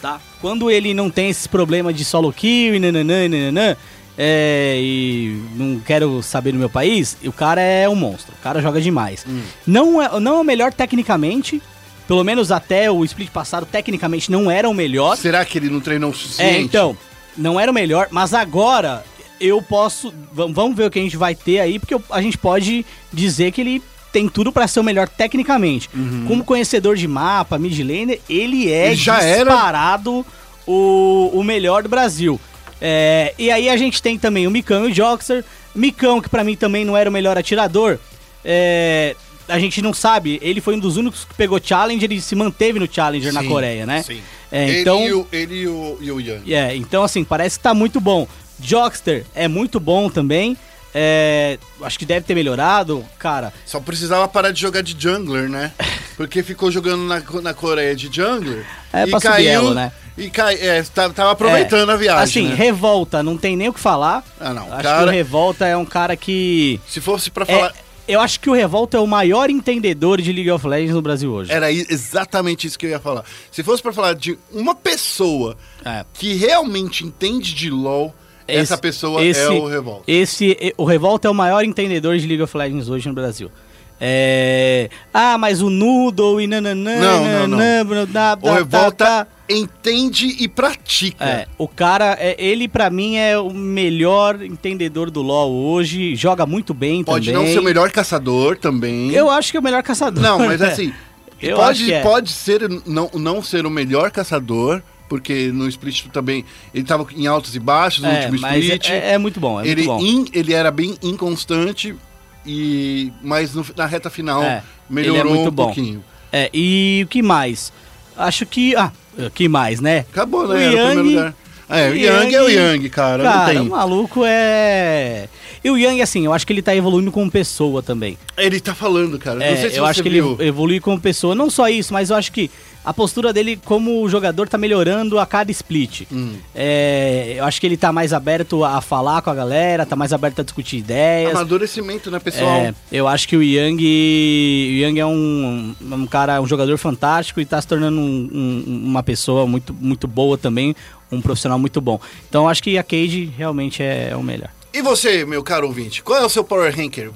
tá? Quando ele não tem esses problemas de solo kill e nananã, e nananã, é, e não quero saber do meu país, o cara é um monstro, o cara joga demais. Não, é, não é o melhor tecnicamente, pelo menos até o split passado, tecnicamente não era o melhor. Será que ele não treinou o suficiente? É, então, não era o melhor, mas agora eu posso. vam- Vamos ver o que a gente vai ter aí, porque a gente pode dizer que ele tem tudo pra ser o melhor tecnicamente. Como conhecedor de mapa, mid laner, ele é Uhum. Ele já era- disparado o, o melhor do Brasil. É, e aí a gente tem também o Micão e o Joxer. Micão, que pra mim também não era o melhor atirador. é, a gente não sabe, ele foi um dos únicos que pegou Challenger e se manteve no Challenger na Sim, Coreia, né? Sim. É, ele, então, e o, ele e o, e o Yang. é, então assim, parece que tá muito bom. Jockster é muito bom também. É, acho que deve ter melhorado. Cara, Só precisava parar de jogar de jungler, né? Porque ficou jogando na, na Coreia de jungler. É e caiu, elo, né? E cai, é, tava, tava aproveitando é, a viagem. Assim, né? Revolta, não tem nem o que falar. Ah, não. Acho cara, que o Revolta é um cara que. se fosse pra é- falar. eu acho que o Revolta é o maior entendedor de League of Legends no Brasil hoje. Era exatamente isso que eu ia falar. Se fosse pra falar de uma pessoa É. que realmente entende de LoL, essa Esse- pessoa esse- é o Revolta. Esse, o Revolta é o maior entendedor de League of Legends hoje no Brasil. É... Ah, mas o Noodle e nananã... Não, não, não. nananã, da- O da- Revolta da- entende e pratica. É, o cara, é, ele pra mim é o melhor entendedor do LoL hoje, joga muito bem Pode também. não ser o melhor caçador também. Eu acho que é o melhor caçador. Não, mas assim, [LAUGHS] acho pode, é. pode ser não, não ser o melhor caçador, porque no split também ele tava em altos e baixos no É, último split. é, é- é muito bom, é ele, muito bom. in- ele era bem inconstante, e mas no- na reta final É, melhorou um bom. pouquinho. É, e o que mais? Acho que... Ah, o que mais, né? Acabou, né? O o primeiro Yang- lugar. É, o o Yang é o Yang- Yang, cara. Cara, não o tem. maluco é... E o Yang, assim, eu acho que ele tá evoluindo como pessoa também. Ele tá falando, cara. É, não sei se eu acho que viu. ele evolui como pessoa. Não só isso, mas eu acho que a postura dele como jogador tá melhorando a cada split. Hum. É, eu acho que ele tá mais aberto a falar com a galera, tá mais aberto a discutir ideias. Amadurecimento, né, pessoal? É, eu acho que o Yang, o Yang é um, um cara, um jogador fantástico e tá se tornando um- um- uma pessoa muito, muito boa também, um profissional muito bom. Então eu acho que a Cage realmente é, o melhor. E você, meu caro ouvinte, qual é o seu Power Ranker?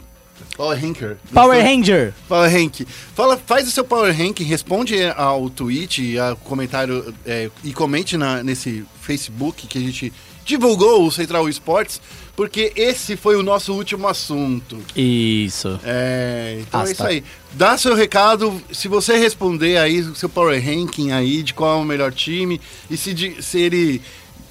Power Ranker? Power Ranger! Power Rank. Fala, faz o seu Power Rank, responde ao tweet, ao comentário é, e comente na- nesse Facebook que a gente divulgou o Central Esportes, porque esse foi o nosso último assunto. Isso. É, então Ah, é isso tá. aí. Dá seu recado, se você responder aí o seu Power Ranking aí, de qual é o melhor time, e se, di- se ele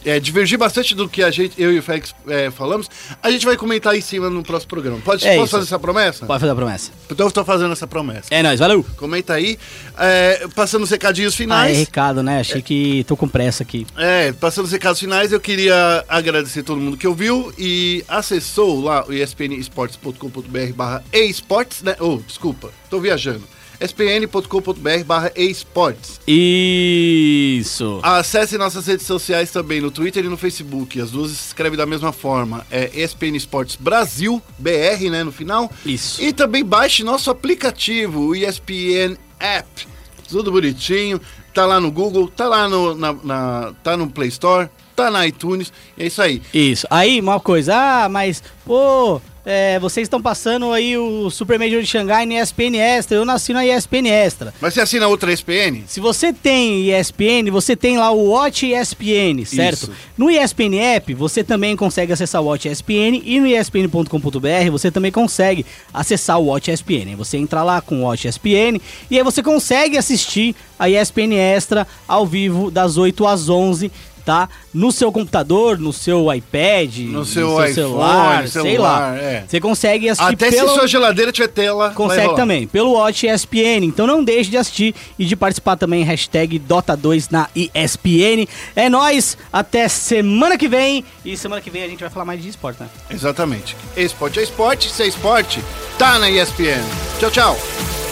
é, divergir bastante do que a gente, eu e o Félix é, falamos, a gente vai comentar em cima no próximo programa. Pode, É posso isso. fazer essa promessa? Pode fazer a promessa. Então eu estou fazendo essa promessa. É nóis, valeu! Comenta aí. É, passando os recadinhos Ah, é finais. recado, né? Achei que tô com pressa aqui. É, passando os recados finais, eu queria agradecer todo mundo que ouviu e acessou lá o espnesportes.com.br barra esportes, né? Oh, desculpa, tô viajando. espn.com.br barra esportes. Isso! Acesse nossas redes sociais também, no Twitter e no Facebook. As duas se escrevem da mesma forma. É ESPN Esportes Brasil, BR, né, no final. Isso. E também baixe nosso aplicativo, o ESPN App. tudo bonitinho. Tá lá no Google, tá lá no, na, na- tá no Play Store, tá na iTunes. É isso aí. Isso. Aí, uma coisa, ah, mas, pô, é, vocês estão passando aí o Super Major de Xangai na ESPN Extra, eu nasci na ESPN Extra. Mas você assina outra SPN? Se você tem ESPN, você tem lá o Watch ESPN, certo? Isso. No ESPN App, você também consegue acessar o Watch ESPN e no ESPN.com.br você também consegue acessar o Watch ESPN. Você entra lá com o Watch ESPN e aí você consegue assistir a ESPN Extra ao vivo das 8 às 11 tá? No seu computador, no seu iPad, No seu iPhone, celular, sei celular, lá. é. Você consegue assistir Até pelo... se sua geladeira tiver tela. Consegue também, pelo Watch ESPN. Então não deixe de assistir e de participar também, hashtag Dota2 na ESPN. É nóis, até semana que vem. E semana que vem a gente vai falar mais de esporte, né? Exatamente. Esporte é esporte, se é esporte, tá na ESPN. Tchau, tchau.